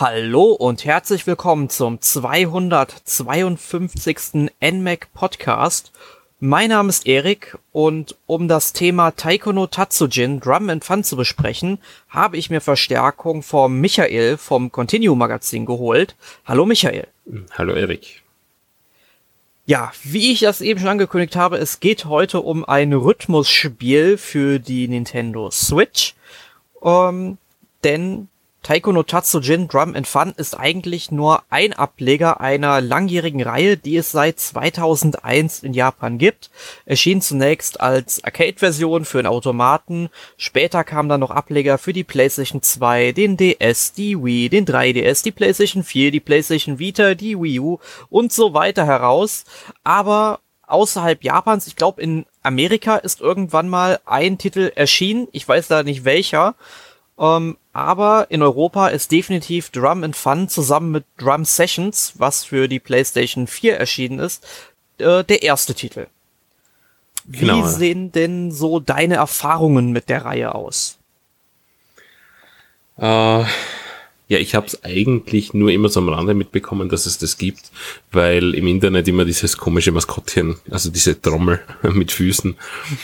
Hallo und herzlich willkommen zum 252. NMAC Podcast. Mein Name ist Erik und um das Thema Taiko no Tatsujin Drum and Fun zu besprechen, habe ich mir Verstärkung vom Michael vom Continue Magazin geholt. Hallo Michael. Hallo Erik. Ja, wie ich das eben schon angekündigt habe, es geht heute um ein Rhythmusspiel für die Nintendo Switch. Ähm, denn Taiko no Tatsujin Drum and Fun ist eigentlich nur ein Ableger einer langjährigen Reihe, die es seit 2001 in Japan gibt. Erschien zunächst als Arcade-Version für einen Automaten, später kamen dann noch Ableger für die PlayStation 2, den DS, die Wii, den 3DS, die PlayStation 4, die PlayStation Vita, die Wii U und so weiter heraus. Aber außerhalb Japans, ich glaube in Amerika ist irgendwann mal ein Titel erschienen, ich weiß da nicht welcher, ähm, aber in Europa ist definitiv Drum and Fun zusammen mit Drum Sessions, was für die PlayStation 4 erschienen ist, äh, der erste Titel. Wie genau. sehen denn so deine Erfahrungen mit der Reihe aus? Äh, ja, ich habe es eigentlich nur immer so am Rande mitbekommen, dass es das gibt, weil im Internet immer dieses komische Maskottchen, also diese Trommel mit Füßen,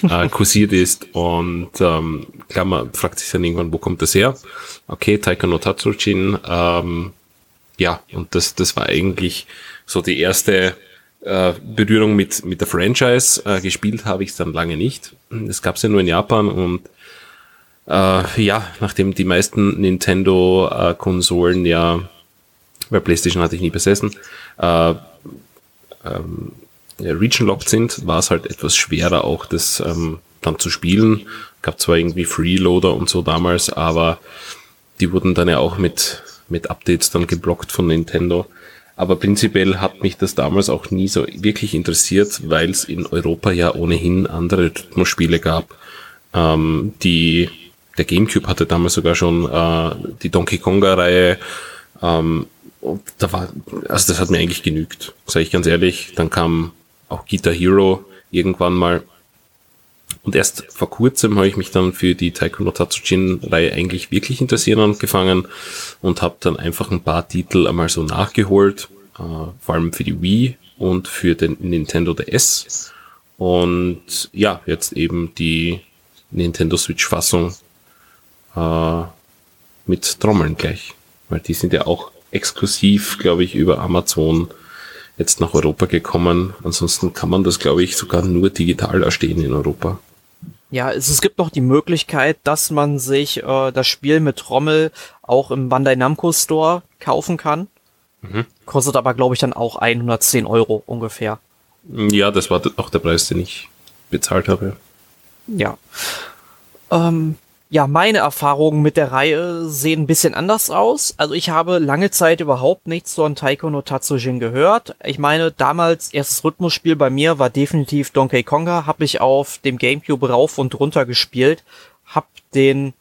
äh, kursiert ist. Und ähm, klar, man fragt sich dann irgendwann, wo kommt das her? Okay, Taika no Tatsujin. Ähm, ja, und das, das war eigentlich so die erste äh, Berührung mit, mit der Franchise. Äh, gespielt habe ich es dann lange nicht. Das gab es ja nur in Japan und äh, ja, nachdem die meisten Nintendo-Konsolen ja, weil PlayStation hatte ich nie besessen, äh, ähm, region-locked sind, war es halt etwas schwerer auch das ähm, dann zu spielen. Gab zwar irgendwie Freeloader und so damals, aber die wurden dann ja auch mit, mit Updates dann geblockt von Nintendo. Aber prinzipiell hat mich das damals auch nie so wirklich interessiert, weil es in Europa ja ohnehin andere Rhythmusspiele gab, ähm, die der GameCube hatte damals sogar schon äh, die Donkey Konga-Reihe. Ähm, da war, also das hat mir eigentlich genügt, sage ich ganz ehrlich. Dann kam auch Guitar Hero irgendwann mal. Und erst vor kurzem habe ich mich dann für die Taiko no Tatsujin-Reihe eigentlich wirklich interessieren angefangen und habe dann einfach ein paar Titel einmal so nachgeholt, äh, vor allem für die Wii und für den Nintendo DS. Und ja, jetzt eben die Nintendo Switch-Fassung äh, mit Trommeln gleich. Weil die sind ja auch exklusiv, glaube ich, über Amazon jetzt nach Europa gekommen. Ansonsten kann man das, glaube ich, sogar nur digital erstehen in Europa. Ja, es, es gibt noch die Möglichkeit, dass man sich äh, das Spiel mit Trommel auch im Bandai Namco Store kaufen kann. Mhm. Kostet aber, glaube ich, dann auch 110 Euro ungefähr. Ja, das war auch der Preis, den ich bezahlt habe. Ja. Ähm, ja, meine Erfahrungen mit der Reihe sehen ein bisschen anders aus. Also ich habe lange Zeit überhaupt nichts von Taiko no Tatsujin gehört. Ich meine, damals erstes Rhythmusspiel bei mir war definitiv Donkey Konga. Habe ich auf dem Gamecube rauf und runter gespielt. Hab den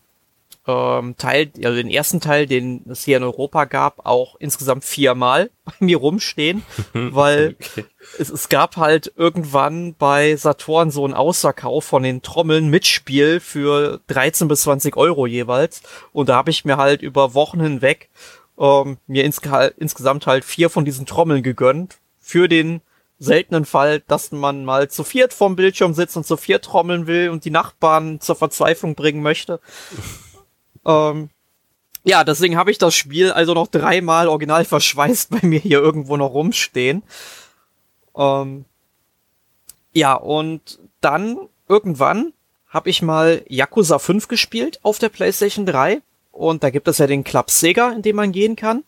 ähm, Teil, also den ersten Teil, den es hier in Europa gab, auch insgesamt viermal bei mir rumstehen, weil okay. es, es gab halt irgendwann bei Saturn so einen Ausverkauf von den Trommeln mit Spiel für 13 bis 20 Euro jeweils und da habe ich mir halt über Wochen hinweg ähm, mir ins, insgesamt halt vier von diesen Trommeln gegönnt für den seltenen Fall, dass man mal zu viert vorm Bildschirm sitzt und zu viert trommeln will und die Nachbarn zur Verzweiflung bringen möchte. Ähm, ja, deswegen habe ich das Spiel also noch dreimal original verschweißt bei mir hier irgendwo noch rumstehen. Ähm, ja, und dann irgendwann habe ich mal Yakuza 5 gespielt auf der PlayStation 3. Und da gibt es ja den Club Sega, in dem man gehen kann.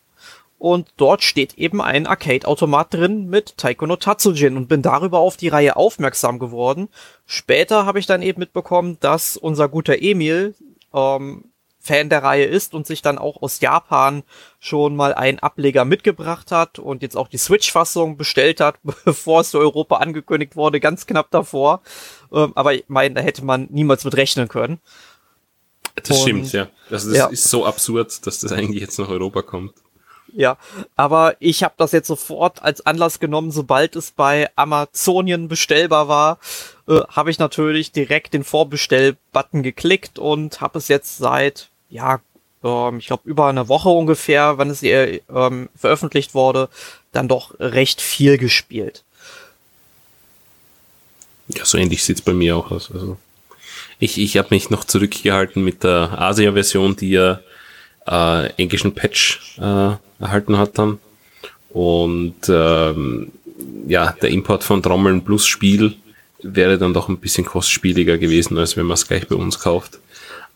Und dort steht eben ein Arcade-Automat drin mit Taiko no Tatsujin und bin darüber auf die Reihe aufmerksam geworden. Später habe ich dann eben mitbekommen, dass unser guter Emil ähm, Fan der Reihe ist und sich dann auch aus Japan schon mal einen Ableger mitgebracht hat und jetzt auch die Switch-Fassung bestellt hat, bevor es für Europa angekündigt wurde, ganz knapp davor. Ähm, aber ich meine, da hätte man niemals mit rechnen können. Das Und, stimmt, ja. Also das ja. ist so absurd, dass das eigentlich jetzt nach Europa kommt. Ja, aber ich habe das jetzt sofort als Anlass genommen, sobald es bei Amazonien bestellbar war, äh, habe ich natürlich direkt den Vorbestell-Button geklickt und habe es jetzt seit, ja, ähm, ich glaube über eine Woche ungefähr, wann es äh, ähm, veröffentlicht wurde, dann doch recht viel gespielt. Ja, so ähnlich sieht's bei mir auch aus. Also ich, ich habe mich noch zurückgehalten mit der Asia-Version, die ja äh, englischen Patch äh, erhalten hat dann. Und ähm, ja, der Import von Trommeln plus Spiel wäre dann doch ein bisschen kostspieliger gewesen, als wenn man es gleich bei uns kauft.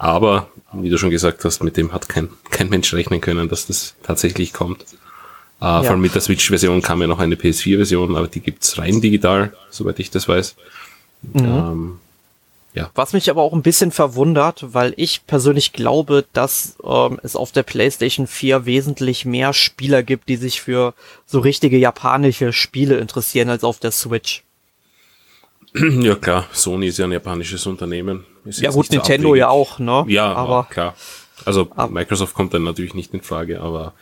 Aber, wie du schon gesagt hast, mit dem hat kein, kein Mensch rechnen können, dass das tatsächlich kommt. Äh, ja. Vor allem mit der Switch-Version kam ja noch eine PS4-Version, aber die gibt's rein digital, soweit ich das weiß. Mhm. Ähm, ja. Was mich aber auch ein bisschen verwundert, weil ich persönlich glaube, dass ähm, es auf der PlayStation 4 wesentlich mehr Spieler gibt, die sich für so richtige japanische Spiele interessieren als auf der Switch. Ja klar, Sony ist ja ein japanisches Unternehmen. ja gut, Nintendo ja auch, ne? Ja, aber klar. Also ab Microsoft kommt dann natürlich nicht in Frage, aber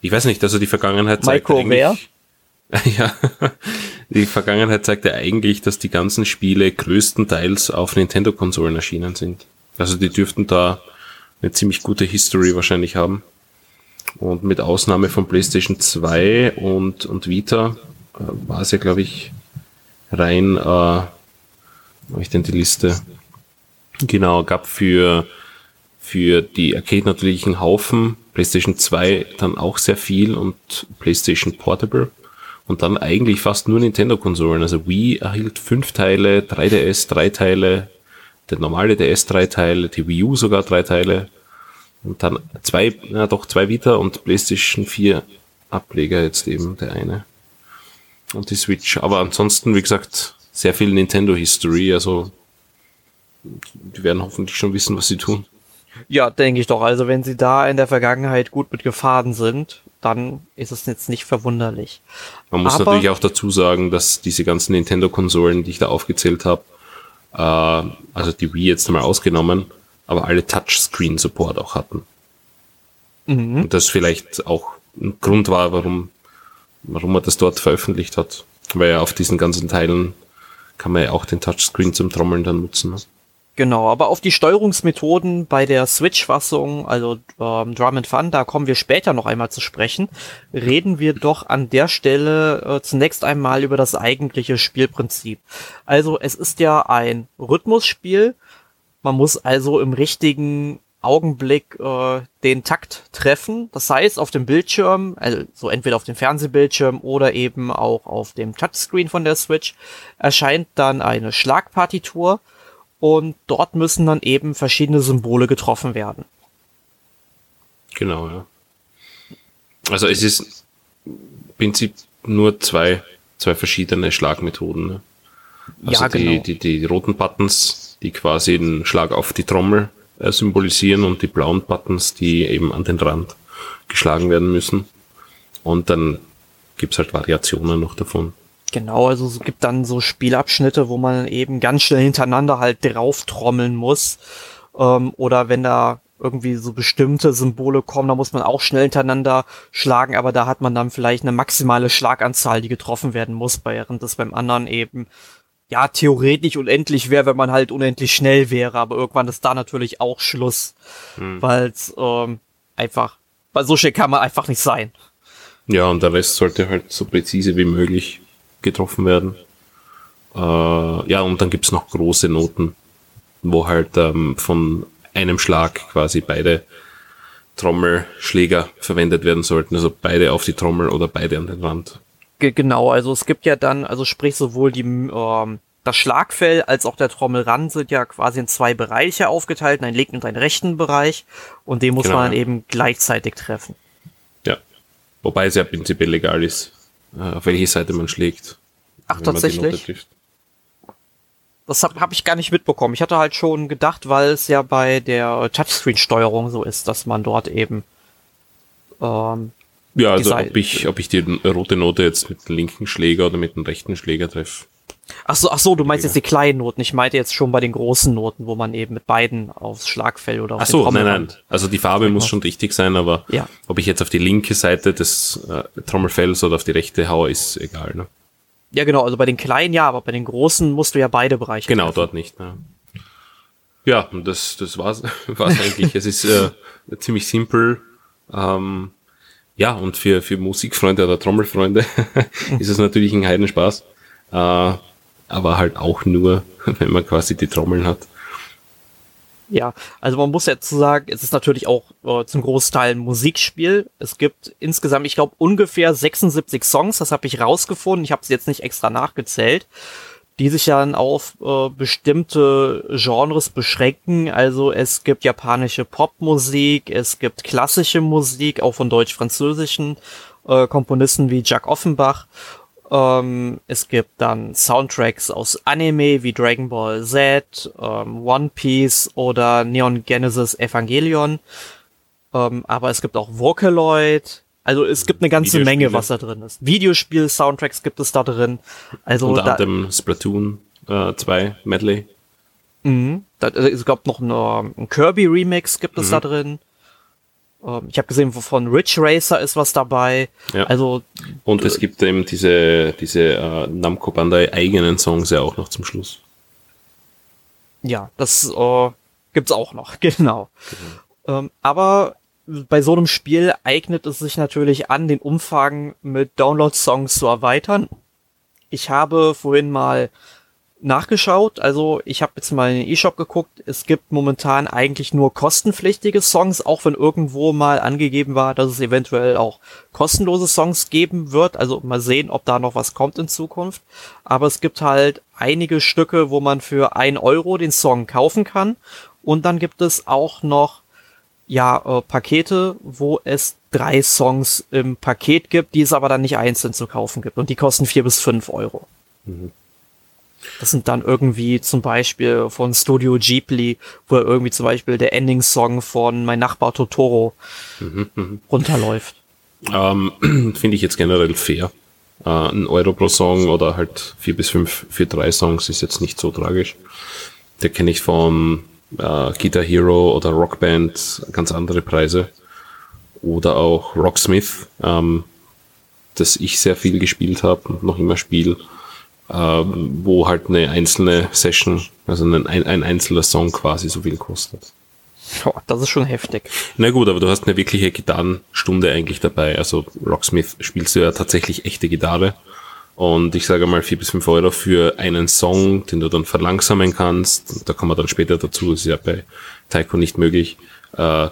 ich weiß nicht, also die Vergangenheit zeigt Micro wer? Ja, die Vergangenheit zeigt ja eigentlich, dass die ganzen Spiele größtenteils auf Nintendo-Konsolen erschienen sind. Also die dürften da eine ziemlich gute History wahrscheinlich haben. Und mit Ausnahme von PlayStation 2 und, und Vita äh, war es ja, glaube ich, rein, äh, habe ich denn die Liste? Genau, gab für, für die Arcade natürlich einen Haufen, PlayStation 2 dann auch sehr viel und PlayStation Portable und dann eigentlich fast nur Nintendo-Konsolen. Also Wii erhielt fünf Teile, 3DS drei Teile, der normale DS drei Teile, die Wii U sogar drei Teile und dann zwei, na doch zwei Vita und PlayStation 4 Ableger jetzt eben der eine und die Switch. Aber ansonsten, wie gesagt, sehr viel Nintendo History, also die werden hoffentlich schon wissen, was sie tun. Ja, denke ich doch. Also wenn sie da in der Vergangenheit gut mit gefahren sind, dann ist es jetzt nicht verwunderlich. Man muss Aber, natürlich auch dazu sagen, dass diese ganzen Nintendo-Konsolen, die ich da aufgezählt habe, äh, also die Wii jetzt einmal ausgenommen, aber alle Touchscreen-Support auch hatten. Mhm. Und das vielleicht auch ein Grund war, warum, warum man das dort veröffentlicht hat. Weil ja auf diesen ganzen Teilen kann man ja auch den Touchscreen zum Trommeln dann nutzen. Ne? Genau, aber auf die Steuerungsmethoden bei der Switch-Fassung, also ähm, Drum and Fun, da kommen wir später noch einmal zu sprechen. Reden wir doch an der Stelle äh, zunächst einmal über das eigentliche Spielprinzip. Also es ist ja ein Rhythmusspiel. Man muss also im richtigen Augenblick äh, den Takt treffen. Das heißt, auf dem Bildschirm, also entweder auf dem Fernsehbildschirm oder eben auch auf dem Touchscreen von der Switch, erscheint dann eine Schlagpartitur und dort müssen dann eben verschiedene Symbole getroffen werden. Genau, ja. Also es ist im Prinzip nur zwei, zwei verschiedene Schlagmethoden. Ne? Also ja, genau. die, die, die roten Buttons, die quasi den Schlag auf die Trommel symbolisieren und die blauen Buttons, die eben an den Rand geschlagen werden müssen. Und dann gibt's halt Variationen noch davon. Genau, also es gibt dann so Spielabschnitte, wo man eben ganz schnell hintereinander halt drauf trommeln muss. Ähm, oder wenn da irgendwie so bestimmte Symbole kommen, da muss man auch schnell hintereinander schlagen, aber da hat man dann vielleicht eine maximale Schlaganzahl, die getroffen werden muss, während das beim anderen eben ja theoretisch unendlich wäre, wenn man halt unendlich schnell wäre, aber irgendwann ist da natürlich auch Schluss, hm. weil es ähm, einfach, weil so schnell kann man einfach nicht sein. Ja, und der Rest sollte halt so präzise wie möglich getroffen werden. Äh, ja, und dann gibt's noch große Noten, wo halt ähm, von einem Schlag quasi beide Trommelschläger verwendet werden sollten, also beide auf die Trommel oder beide an den Rand. Genau, also es gibt ja dann, also sprich sowohl die ähm, das Schlagfell als auch der Trommelrand sind ja quasi in zwei Bereiche aufgeteilt, einen linken und einen rechten Bereich und den muss genau, man ja. eben gleichzeitig treffen. Ja, wobei es ja prinzipiell legal ist, äh, auf welche Seite man schlägt. Ach, tatsächlich? Das habe hab ich gar nicht mitbekommen. Ich hatte halt schon gedacht, weil es ja bei der Touchscreen-Steuerung so ist, dass man dort eben. Ähm, ja, also ob ich, ob ich die rote Note jetzt mit dem linken Schläger oder mit dem rechten Schläger treffe. Ach so, ach so, du meinst jetzt die kleinen Noten. Ich meinte jetzt schon bei den großen Noten, wo man eben mit beiden aufs Schlagfell oder auf Ach so, nein, nein. Also die Farbe muss schon richtig sein, aber Ja. ob ich jetzt auf die linke Seite des äh, Trommelfells oder auf die rechte haue, ist egal. Ne? Ja, genau, also bei den kleinen ja, aber bei den großen musst du ja beide Bereiche. Genau, treffen. dort nicht. Ne? Ja, und das, das war's, war's eigentlich. es ist äh, ziemlich simpel. Ähm, ja, und für, für Musikfreunde oder Trommelfreunde ist es natürlich ein Heidenspaß. Äh, aber halt auch nur, wenn man quasi die Trommeln hat. Ja, also man muss jetzt sagen, es ist natürlich auch äh, zum Großteil ein Musikspiel. Es gibt insgesamt, ich glaube, ungefähr 76 Songs, das habe ich rausgefunden. Ich habe sie jetzt nicht extra nachgezählt, die sich dann auf äh, bestimmte Genres beschränken. Also es gibt japanische Popmusik, es gibt klassische Musik, auch von deutsch-französischen äh, Komponisten wie Jack Offenbach. Ähm, es gibt dann Soundtracks aus Anime wie Dragon Ball Z, ähm, One Piece oder Neon Genesis Evangelion. Ähm, aber es gibt auch Vocaloid. Also es gibt eine ganze. Menge, was da drin ist. Videospiel-Soundtracks gibt es da drin. Also Unter da, anderem Splatoon äh, 2 Medley. Mhm. Da, also es gab noch eine, ein Kirby-Remix gibt es da drin. Ähm, ich habe gesehen, von Ridge Racer ist was dabei. Ja. Also Und es gibt eben diese, diese äh, Namco Bandai eigenen Songs ja auch noch zum Schluss. Ja, das äh, gibt's auch noch, genau. Ähm, aber bei so einem Spiel eignet es sich natürlich an, den Umfang mit Download-Songs zu erweitern. Ich habe vorhin mal nachgeschaut, also ich habe jetzt mal in den E-Shop geguckt. Es gibt momentan eigentlich nur kostenpflichtige Songs, auch wenn irgendwo mal angegeben war, dass es eventuell auch kostenlose Songs geben wird. Also mal sehen, ob da noch was kommt in Zukunft. Aber es gibt halt einige Stücke, wo man für ein Euro den Song kaufen kann. Und dann gibt es auch noch ja, äh, Pakete, wo es drei Songs im Paket gibt, die es aber dann nicht einzeln zu kaufen gibt. Und die kosten vier bis fünf Euro. Das sind dann irgendwie zum Beispiel von Studio Ghibli, wo irgendwie zum Beispiel der Ending-Song von Mein Nachbar Totoro runterläuft. Ähm, Finde ich jetzt generell fair. Äh, ein Euro pro Song oder halt vier bis fünf für drei Songs ist jetzt nicht so tragisch. Da kenne ich von äh, Guitar Hero oder Rockband ganz andere Preise. Oder auch Rocksmith, ähm, das ich sehr viel gespielt habe und noch immer spiele, ähm, wo halt eine einzelne Session, also ein, ein, ein einzelner Song quasi so viel kostet. Boah, das ist schon heftig. Na gut, aber du hast eine wirkliche Gitarrenstunde eigentlich dabei. Also Rocksmith spielst du ja tatsächlich echte Gitarre. Und ich sage mal vier bis fünf Euro für einen Song, den du dann verlangsamen kannst. Da kommen wir dann später dazu, ist ja bei Taiko nicht möglich. Äh,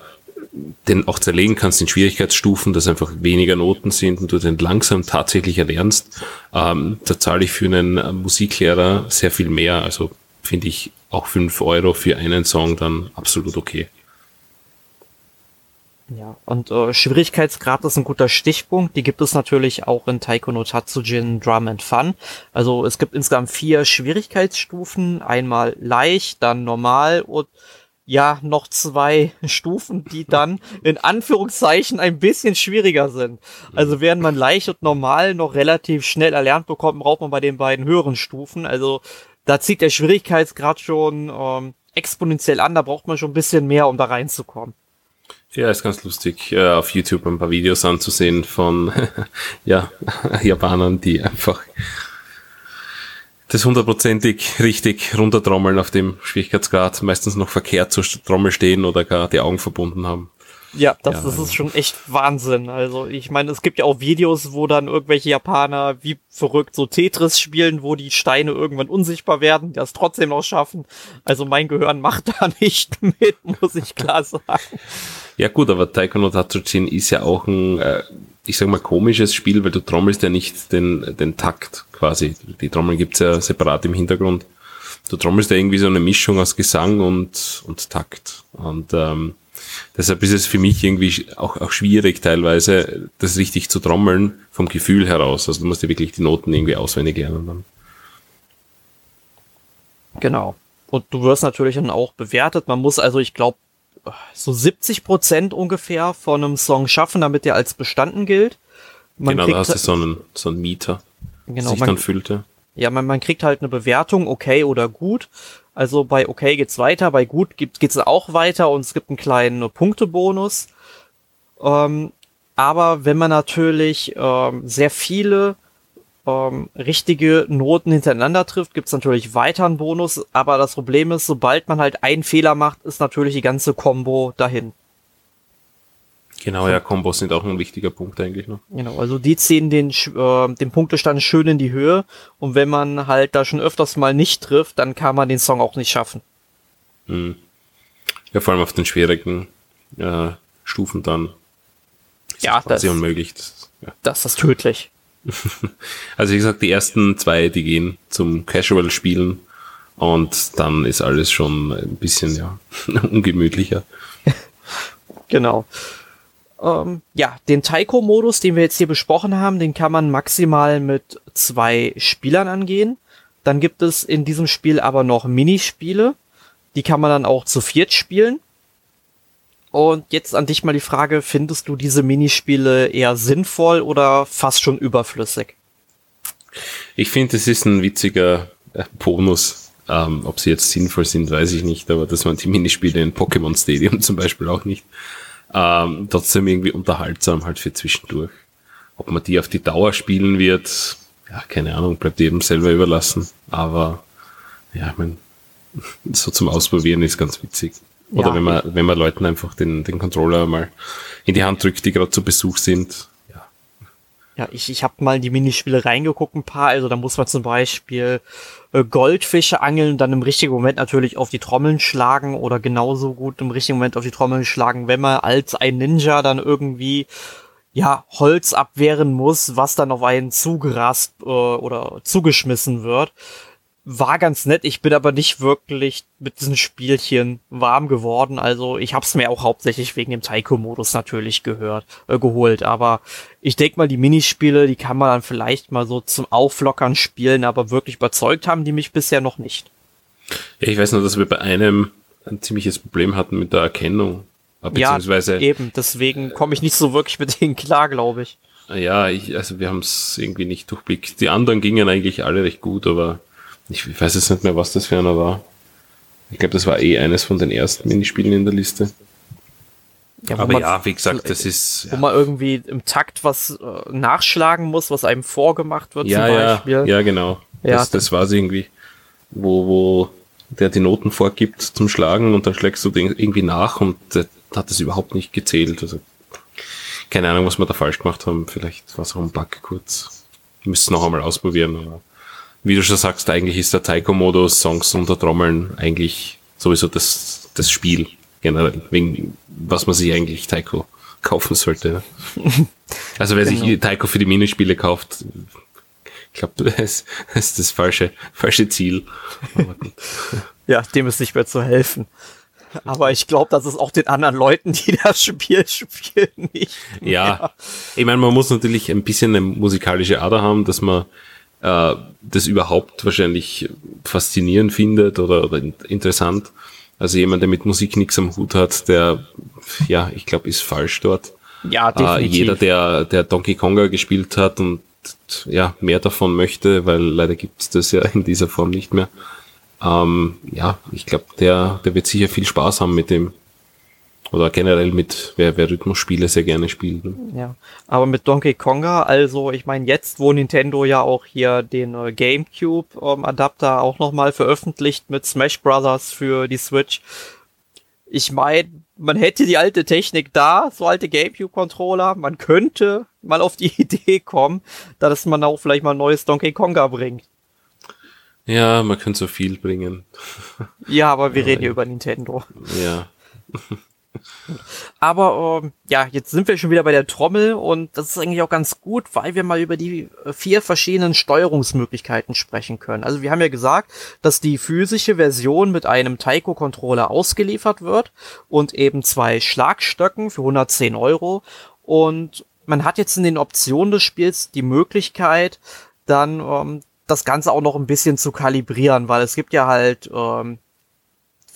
den auch zerlegen kannst in Schwierigkeitsstufen, dass einfach weniger Noten sind und du den langsam tatsächlich erlernst. Ähm, da zahle ich für einen äh, Musiklehrer sehr viel mehr. Also finde ich auch fünf Euro für einen Song dann absolut okay. Ja, und äh, Schwierigkeitsgrad ist ein guter Stichpunkt. Die gibt es natürlich auch in Taiko no Tatsujin Drum and Fun. Also es gibt insgesamt vier Schwierigkeitsstufen. Einmal leicht, dann normal und ja, noch zwei Stufen, die dann in Anführungszeichen ein bisschen schwieriger sind. Also während man leicht und normal noch relativ schnell erlernt bekommt, braucht man bei den beiden höheren Stufen. Also da zieht der Schwierigkeitsgrad schon ähm, exponentiell an. Da braucht man schon ein bisschen mehr, um da reinzukommen. Ja, ist ganz lustig, äh, auf YouTube ein paar Videos anzusehen von ja, Japanern, die einfach das hundertprozentig richtig runtertrommeln auf dem Schwierigkeitsgrad, meistens noch verkehrt zur Trommel stehen oder gar die Augen verbunden haben. Ja, das, Ja, das ist schon echt Wahnsinn. Also ich meine, es gibt ja auch Videos, wo dann irgendwelche Japaner wie verrückt so Tetris spielen, wo die Steine irgendwann unsichtbar werden, die das trotzdem noch schaffen. Also mein Gehirn macht da nicht mit, muss ich klar sagen. Ja gut, aber Taiko no Tatsujin ist ja auch ein, äh, ich sag mal, komisches Spiel, weil du trommelst ja nicht den, den Takt quasi. Die Trommel gibt's ja separat im Hintergrund. Du trommelst ja irgendwie so eine Mischung aus Gesang und, und Takt. Und ähm, deshalb ist es für mich irgendwie auch, auch schwierig teilweise, das richtig zu trommeln vom Gefühl heraus. Also du musst ja wirklich die Noten irgendwie auswendig lernen dann. Genau. Und du wirst natürlich dann auch bewertet. Man muss also, ich glaube, so 70 Prozent ungefähr von einem Song schaffen, damit der als bestanden gilt. Man genau, da hast du so einen, so einen Mieter, genau, sich man, dann füllt. Ja. Ja, man, man kriegt halt eine Bewertung, okay oder gut. Also bei okay geht's weiter, bei gut geht, geht's auch weiter und es gibt einen kleinen Punktebonus. Ähm, aber wenn man natürlich ähm, sehr viele ähm, richtige Noten hintereinander trifft, gibt's natürlich weiter einen Bonus. Aber das Problem ist, sobald man halt einen Fehler macht, ist natürlich die ganze Combo dahin. Genau, ja, Kombos sind auch ein wichtiger Punkt eigentlich noch. Genau, also die ziehen den, äh, den Punktestand schön in die Höhe und wenn man halt da schon öfters mal nicht trifft, dann kann man den Song auch nicht schaffen. Mhm. Ja, vor allem auf den schwierigen äh, Stufen dann ist ja, das quasi unmöglich. Das, ja. das ist tödlich. also wie gesagt, die ersten zwei, die gehen zum Casual-Spielen und dann ist alles schon ein bisschen ja ungemütlicher. genau. Ähm, ja, den Taiko-Modus, den wir jetzt hier besprochen haben, den kann man maximal mit zwei Spielern angehen. Dann gibt es in diesem Spiel aber noch Minispiele. Die kann man dann auch zu viert spielen. Und jetzt an dich mal die Frage, findest du diese Minispiele eher sinnvoll oder fast schon überflüssig? Ich finde, es ist ein witziger äh, Bonus. Ähm, ob sie jetzt sinnvoll sind, weiß ich nicht, aber dass man die Minispiele in Pokémon Stadium zum Beispiel auch nicht ähm, trotzdem irgendwie unterhaltsam halt für zwischendurch. Ob man die auf die Dauer spielen wird, ja, keine Ahnung, bleibt jedem selber überlassen. Aber ja, ich mein, so zum Ausprobieren ist ganz witzig. Oder ja, wenn man, wenn man Leuten einfach den, den Controller mal in die Hand drückt, die gerade zu Besuch sind. Ja, ja ich, ich habe mal in die Minispiele reingeguckt, ein paar. Also da muss man zum Beispiel äh, Goldfische angeln, dann im richtigen Moment natürlich auf die Trommeln schlagen oder genauso gut im richtigen Moment auf die Trommeln schlagen, wenn man als ein Ninja dann irgendwie ja Holz abwehren muss, was dann auf einen zugerast äh, oder zugeschmissen wird war ganz nett. Ich bin aber nicht wirklich mit diesen Spielchen warm geworden. Also ich habe es mir auch hauptsächlich wegen dem Taiko-Modus natürlich gehört, äh, geholt. Aber ich denke mal, die Minispiele, die kann man dann vielleicht mal so zum Auflockern spielen, aber wirklich überzeugt haben die mich bisher noch nicht. Ja, ich weiß nur, dass wir bei einem ein ziemliches Problem hatten mit der Erkennung. Beziehungsweise, ja, eben. Deswegen komme ich nicht so wirklich mit denen klar, glaube ich. Ja, ich, also wir haben es irgendwie nicht durchblickt. Die anderen gingen eigentlich alle recht gut, aber ich weiß jetzt nicht mehr, was das für einer war. Ich glaube, das war eh eines von den ersten Minispielen in der Liste. Ja, Aber ja, wie gesagt, das ist. Wo ja. man irgendwie im Takt was äh, nachschlagen muss, was einem vorgemacht wird, ja, zum Beispiel. Ja, ja genau. Ja, das, das war es irgendwie, wo, wo der die Noten vorgibt zum Schlagen und dann schlägst du den irgendwie nach und der hat das überhaupt nicht gezählt. Also keine Ahnung, was wir da falsch gemacht haben. Vielleicht war es auch ein Bug kurz. Müssen noch einmal ausprobieren. Wie du schon sagst, eigentlich ist der Taiko-Modus, Songs unter Trommeln eigentlich sowieso das, das Spiel generell, wegen was man sich eigentlich Taiko kaufen sollte. also wer genau. sich Taiko für die Minispiele kauft, ich glaube, das ist das falsche, falsche Ziel. ja, dem ist nicht mehr zu helfen. Aber ich glaube, das ist auch den anderen Leuten, die das Spiel spielen, nicht. Mehr. Ja, ich meine, man muss natürlich ein bisschen eine musikalische Ader haben, dass man äh, das überhaupt wahrscheinlich faszinierend findet oder, oder interessant. Also jemand, der mit Musik nichts am Hut hat, der, ja, ich glaube, ist falsch dort. Ja, definitiv. Äh, jeder, der, der Donkey Konga gespielt hat und ja, mehr davon möchte, weil leider gibt es das ja in dieser Form nicht mehr. Ähm, ja, ich glaube, der, der wird sicher viel Spaß haben mit dem. Oder generell mit, wer, wer Rhythmusspiele sehr gerne spielt. Ne? Ja, aber mit Donkey Konga, also ich meine, jetzt, wo Nintendo ja auch hier den äh, GameCube-Adapter ähm, auch nochmal veröffentlicht mit Smash Brothers für die Switch. Ich meine, man hätte die alte Technik da, so alte GameCube-Controller. Man könnte mal auf die Idee kommen, dass man auch vielleicht mal ein neues Donkey Konga bringt. Ja, man könnte so viel bringen. Ja, aber wir reden hier über Nintendo. Ja. Aber ähm, ja, jetzt sind wir schon wieder bei der Trommel und das ist eigentlich auch ganz gut, weil wir mal über die äh, vier verschiedenen Steuerungsmöglichkeiten sprechen können. Also wir haben ja gesagt, dass die physische Version mit einem Taiko-Controller ausgeliefert wird und eben zwei Schlagstöcken für 110 Euro. Und man hat jetzt in den Optionen des Spiels die Möglichkeit, dann ähm, das Ganze auch noch ein bisschen zu kalibrieren, weil es gibt ja halt ähm,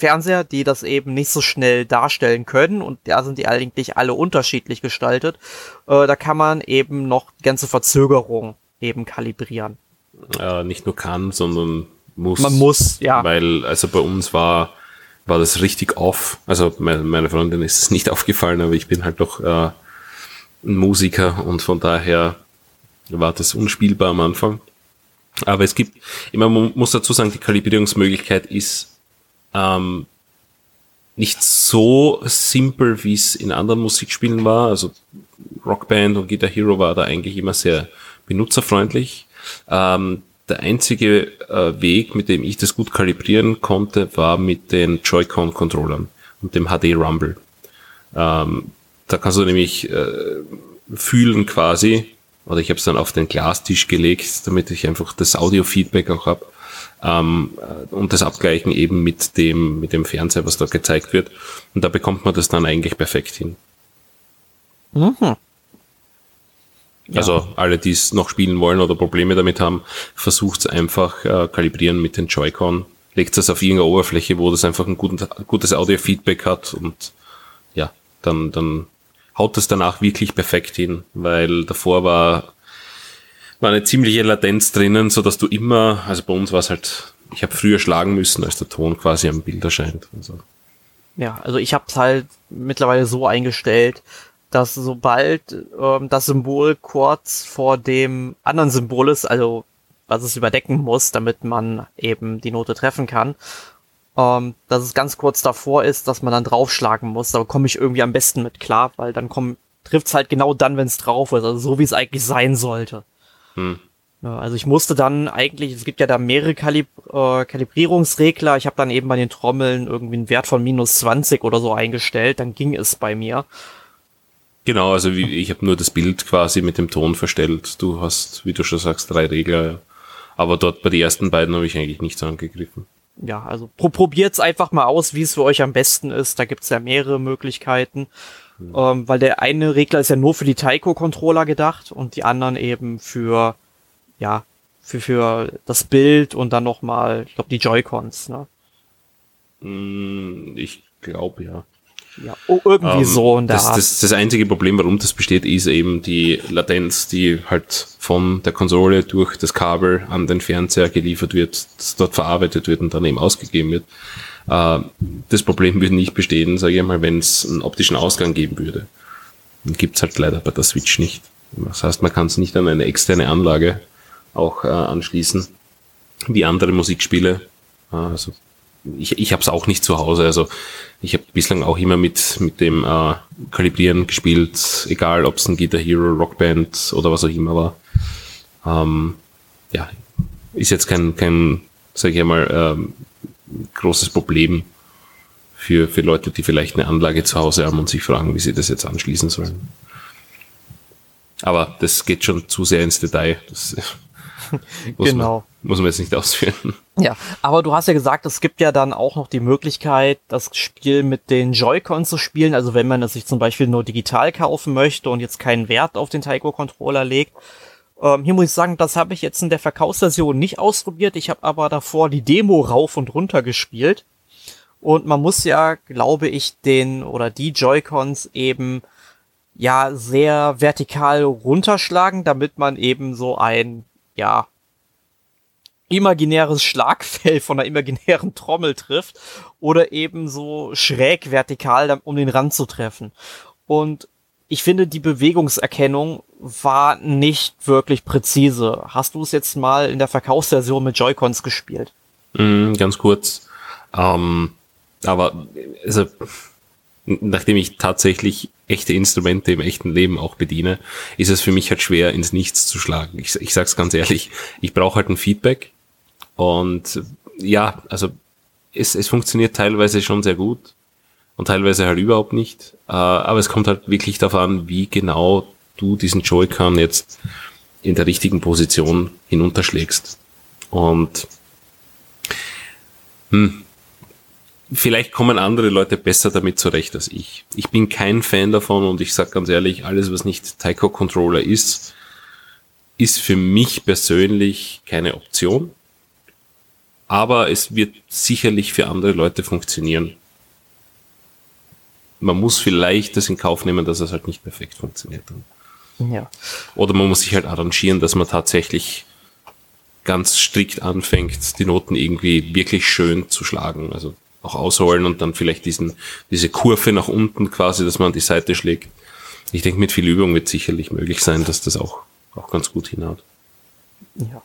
Fernseher, die das eben nicht so schnell darstellen können und da sind die eigentlich alle unterschiedlich gestaltet. Äh, da kann man eben noch die ganze Verzögerung eben kalibrieren. äh, nicht nur kann, sondern muss. Man muss, ja. Weil, also bei uns war, war das richtig off. Also meine, meine Freundin ist es nicht aufgefallen, aber ich bin halt doch äh, ein Musiker und von daher war das unspielbar am Anfang. Aber es gibt, immer man muss dazu sagen, die Kalibrierungsmöglichkeit ist ähm, nicht so simpel, wie es in anderen Musikspielen war. Also Rockband und Guitar Hero war da eigentlich immer sehr benutzerfreundlich. Ähm, der einzige äh, Weg, mit dem ich das gut kalibrieren konnte, war mit den Joy-Con-Controllern und dem HD Rumble. Ähm, da kannst du nämlich äh, fühlen quasi, oder ich habe es dann auf den Glastisch gelegt, damit ich einfach das Audio-Feedback auch habe ähm, äh, und das Abgleichen eben mit dem, mit dem Fernseher, was da gezeigt wird. Und da bekommt man das dann eigentlich perfekt hin. Mhm. Ja. Also alle, die es noch spielen wollen oder Probleme damit haben, versucht es einfach äh, kalibrieren mit den Joy-Con. Legt es auf irgendeine Oberfläche, wo das einfach ein guten, gutes Audio-Feedback hat und ja, dann, dann haut es danach wirklich perfekt hin, weil davor war, war eine ziemliche Latenz drinnen, so dass du immer, also bei uns war es halt, ich habe früher schlagen müssen, als der Ton quasi am Bild erscheint. Also. Ja, also ich habe es halt mittlerweile so eingestellt, dass sobald ähm, das Symbol kurz vor dem anderen Symbol ist, also was es überdecken muss, damit man eben die Note treffen kann, ähm, dass es ganz kurz davor ist, dass man dann draufschlagen muss. Da komme ich irgendwie am besten mit klar, weil dann trifft es halt genau dann, wenn es drauf ist, also so wie es eigentlich sein sollte. Hm. Also ich musste dann eigentlich, es gibt ja da mehrere Kalib äh, Kalibrierungsregler, ich habe dann eben bei den Trommeln irgendwie einen Wert von minus 20 oder so eingestellt, dann ging es bei mir. Genau, also wie, ich habe nur das Bild quasi mit dem Ton verstellt. Du hast, wie du schon sagst, drei Regler. Aber dort bei den ersten beiden habe ich eigentlich nichts angegriffen. Ja, also pro probiert's einfach mal aus, wie es für euch am besten ist. Da gibt's ja mehrere Möglichkeiten. Hm. Ähm, weil der eine Regler ist ja nur für die Taiko-Controller gedacht und die anderen eben für, ja, für, für das Bild und dann nochmal, ich glaube, die Joy-Cons, ne? Hm, ich glaube, ja. Ja, oh, irgendwie ähm, so in der das, Art. Das, das einzige Problem, warum das besteht, ist eben die Latenz, die halt von der Konsole durch das Kabel an den Fernseher geliefert wird, dort verarbeitet wird und dann eben ausgegeben wird. Äh, das Problem würde nicht bestehen, sage ich mal, wenn es einen optischen Ausgang geben würde. Den gibt's halt leider bei der Switch nicht. Das heißt, man kann es nicht an eine externe Anlage auch äh, anschließen, wie andere Musikspiele. Also ich, ich habe es auch nicht zu Hause. Also ich habe bislang auch immer mit, mit dem äh, Kalibrieren gespielt, egal ob es ein Guitar Hero, Rockband oder was auch immer war. Ähm, ja, ist jetzt kein, kein sage ich einmal, ähm, großes Problem für, für Leute, die vielleicht eine Anlage zu Hause haben und sich fragen, wie sie das jetzt anschließen sollen. Aber das geht schon zu sehr ins Detail. Das muss genau. Man, muss man jetzt nicht ausführen. Ja, aber du hast ja gesagt, es gibt ja dann auch noch die Möglichkeit, das Spiel mit den Joy-Con zu spielen. Also wenn man es sich zum Beispiel nur digital kaufen möchte und jetzt keinen Wert auf den Taiko-Controller legt. Ähm, hier muss ich sagen, das habe ich jetzt in der Verkaufsversion nicht ausprobiert. Ich habe aber davor die Demo rauf und runter gespielt. Und man muss ja, glaube ich, den oder die Joy-Cons eben ja sehr vertikal runterschlagen, damit man eben so ein ja, imaginäres Schlagfell von einer imaginären Trommel trifft oder eben so schräg vertikal, um den Rand zu treffen. Und ich finde, die Bewegungserkennung war nicht wirklich präzise. Hast du es jetzt mal in der Verkaufsversion mit Joy-Cons gespielt? Mm, ganz kurz. Ähm, aber also, nachdem ich tatsächlich echte Instrumente im echten Leben auch bediene, ist es für mich halt schwer, ins Nichts zu schlagen. Ich, ich sag's ganz ehrlich, ich brauche halt ein Feedback und ja, also es, es funktioniert teilweise schon sehr gut und teilweise halt überhaupt nicht. Äh, aber es kommt halt wirklich darauf an, wie genau du diesen Joy-Con jetzt in der richtigen Position hinunterschlägst. Und hm, vielleicht kommen andere Leute besser damit zurecht als ich. Ich bin kein Fan davon und ich sage ganz ehrlich, alles, was nicht Taiko Controller ist, ist für mich persönlich keine Option. Aber es wird sicherlich für andere Leute funktionieren. Man muss vielleicht das in Kauf nehmen, dass es halt nicht perfekt funktioniert. Ja. Oder man muss sich halt arrangieren, dass man tatsächlich ganz strikt anfängt, die Noten irgendwie wirklich schön zu schlagen. Also auch ausholen und dann vielleicht diesen, diese Kurve nach unten quasi, dass man an die Seite schlägt. Ich denke, mit viel Übung wird sicherlich möglich sein, dass das auch, auch ganz gut hinhaut. Ja.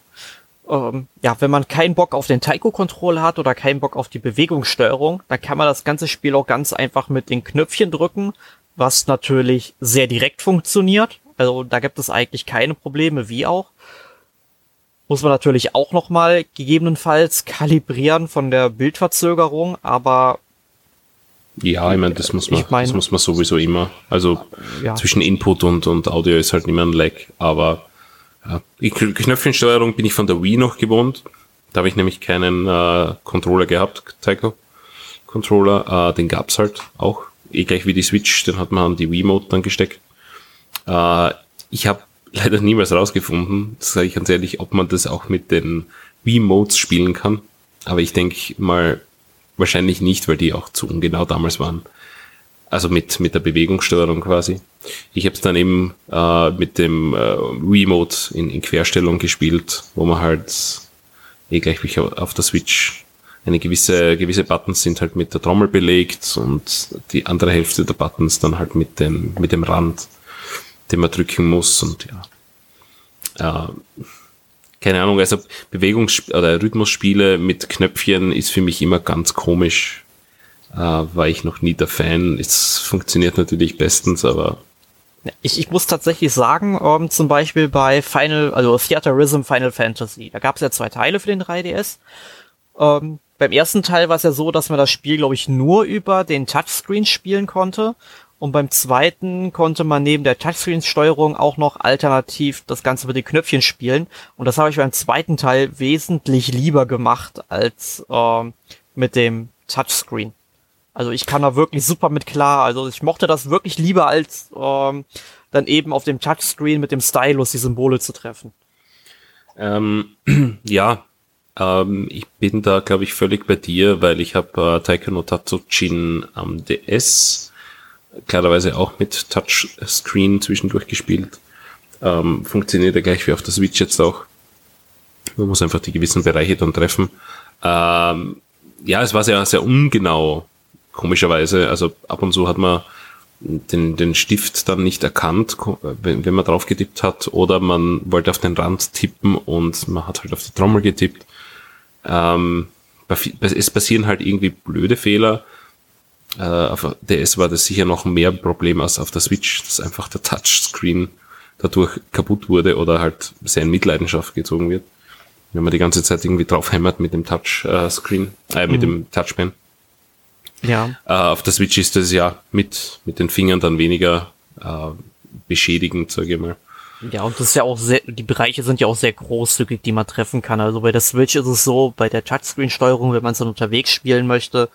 Ähm, ja, wenn man keinen Bock auf den Taiko-Controller hat oder keinen Bock auf die Bewegungssteuerung, dann kann man das ganze Spiel auch ganz einfach mit den Knöpfchen drücken, was natürlich sehr direkt funktioniert. Also da gibt es eigentlich keine Probleme, wie auch. Muss man natürlich auch nochmal gegebenenfalls kalibrieren von der Bildverzögerung, aber ja, ich meine, das muss man, ich mein, das muss man sowieso immer. Also ja. zwischen Input und, und Audio ist halt immer ein Lag, aber Die Knöpfchensteuerung bin ich von der Wii noch gewohnt. Da habe ich nämlich keinen äh, Controller gehabt, Taiko Controller. Äh, den gab's halt auch. Eh gleich wie die Switch, den hat man an die Wii-Mode dann gesteckt. Äh, ich habe leider niemals rausgefunden, sage ich ganz ehrlich, ob man das auch mit den Wii-Modes spielen kann. Aber ich denke mal, wahrscheinlich nicht, weil die auch zu ungenau damals waren. Also mit, mit der Bewegungssteuerung quasi. Ich habe es dann eben äh, mit dem äh, Remote in, in Querstellung gespielt, wo man halt eh gleich wie auf der Switch eine gewisse, gewisse Buttons sind halt mit der Trommel belegt und die andere Hälfte der Buttons dann halt mit dem, mit dem Rand, den man drücken muss und ja. Äh, keine Ahnung, also Bewegungs- oder Rhythmusspiele mit Knöpfchen ist für mich immer ganz komisch. Äh, war ich noch nie der Fan. Es funktioniert natürlich bestens, aber ich, ich muss tatsächlich sagen, ähm, zum Beispiel bei Final, also Theaterism Final Fantasy, da gab es ja zwei Teile für den 3DS. Ähm, beim ersten Teil war es ja so, dass man das Spiel, glaube ich, nur über den Touchscreen spielen konnte. Und beim zweiten konnte man neben der Touchscreen-Steuerung auch noch alternativ das Ganze mit den Knöpfchen spielen. Und das habe ich beim zweiten Teil wesentlich lieber gemacht als ähm, mit dem Touchscreen. Also ich kann da wirklich super mit klar. Also ich mochte das wirklich lieber als ähm, dann eben auf dem Touchscreen mit dem Stylus die Symbole zu treffen. Ähm, ja, ähm, ich bin da glaube ich völlig bei dir, weil ich habe äh, Taiko Tatsujin am DS klarerweise auch mit Touchscreen zwischendurch gespielt. Ähm, funktioniert ja gleich wie auf der Switch jetzt auch. Man muss einfach die gewissen Bereiche dann treffen. Ähm, ja, es war sehr, sehr ungenau komischerweise. Also ab und zu hat man den, den Stift dann nicht erkannt, wenn, wenn man drauf getippt hat, oder man wollte auf den Rand tippen und man hat halt auf die Trommel getippt. Ähm, es passieren halt irgendwie blöde Fehler. Äh, auf DS war das sicher noch mehr Problem als auf der Switch, dass einfach der Touchscreen dadurch kaputt wurde oder halt sehr in Mitleidenschaft gezogen wird. Wenn man die ganze Zeit irgendwie draufhämmert mit dem Touchscreen, äh, mit mhm. dem Touchpen. Ja. Äh, auf der Switch ist das ja mit, mit den Fingern dann weniger äh, beschädigend, sage ich mal. Ja, und das ist ja auch sehr, die Bereiche sind ja auch sehr großzügig, die man treffen kann. Also bei der Switch ist es so, bei der Touchscreen-Steuerung, wenn man es dann unterwegs spielen möchte,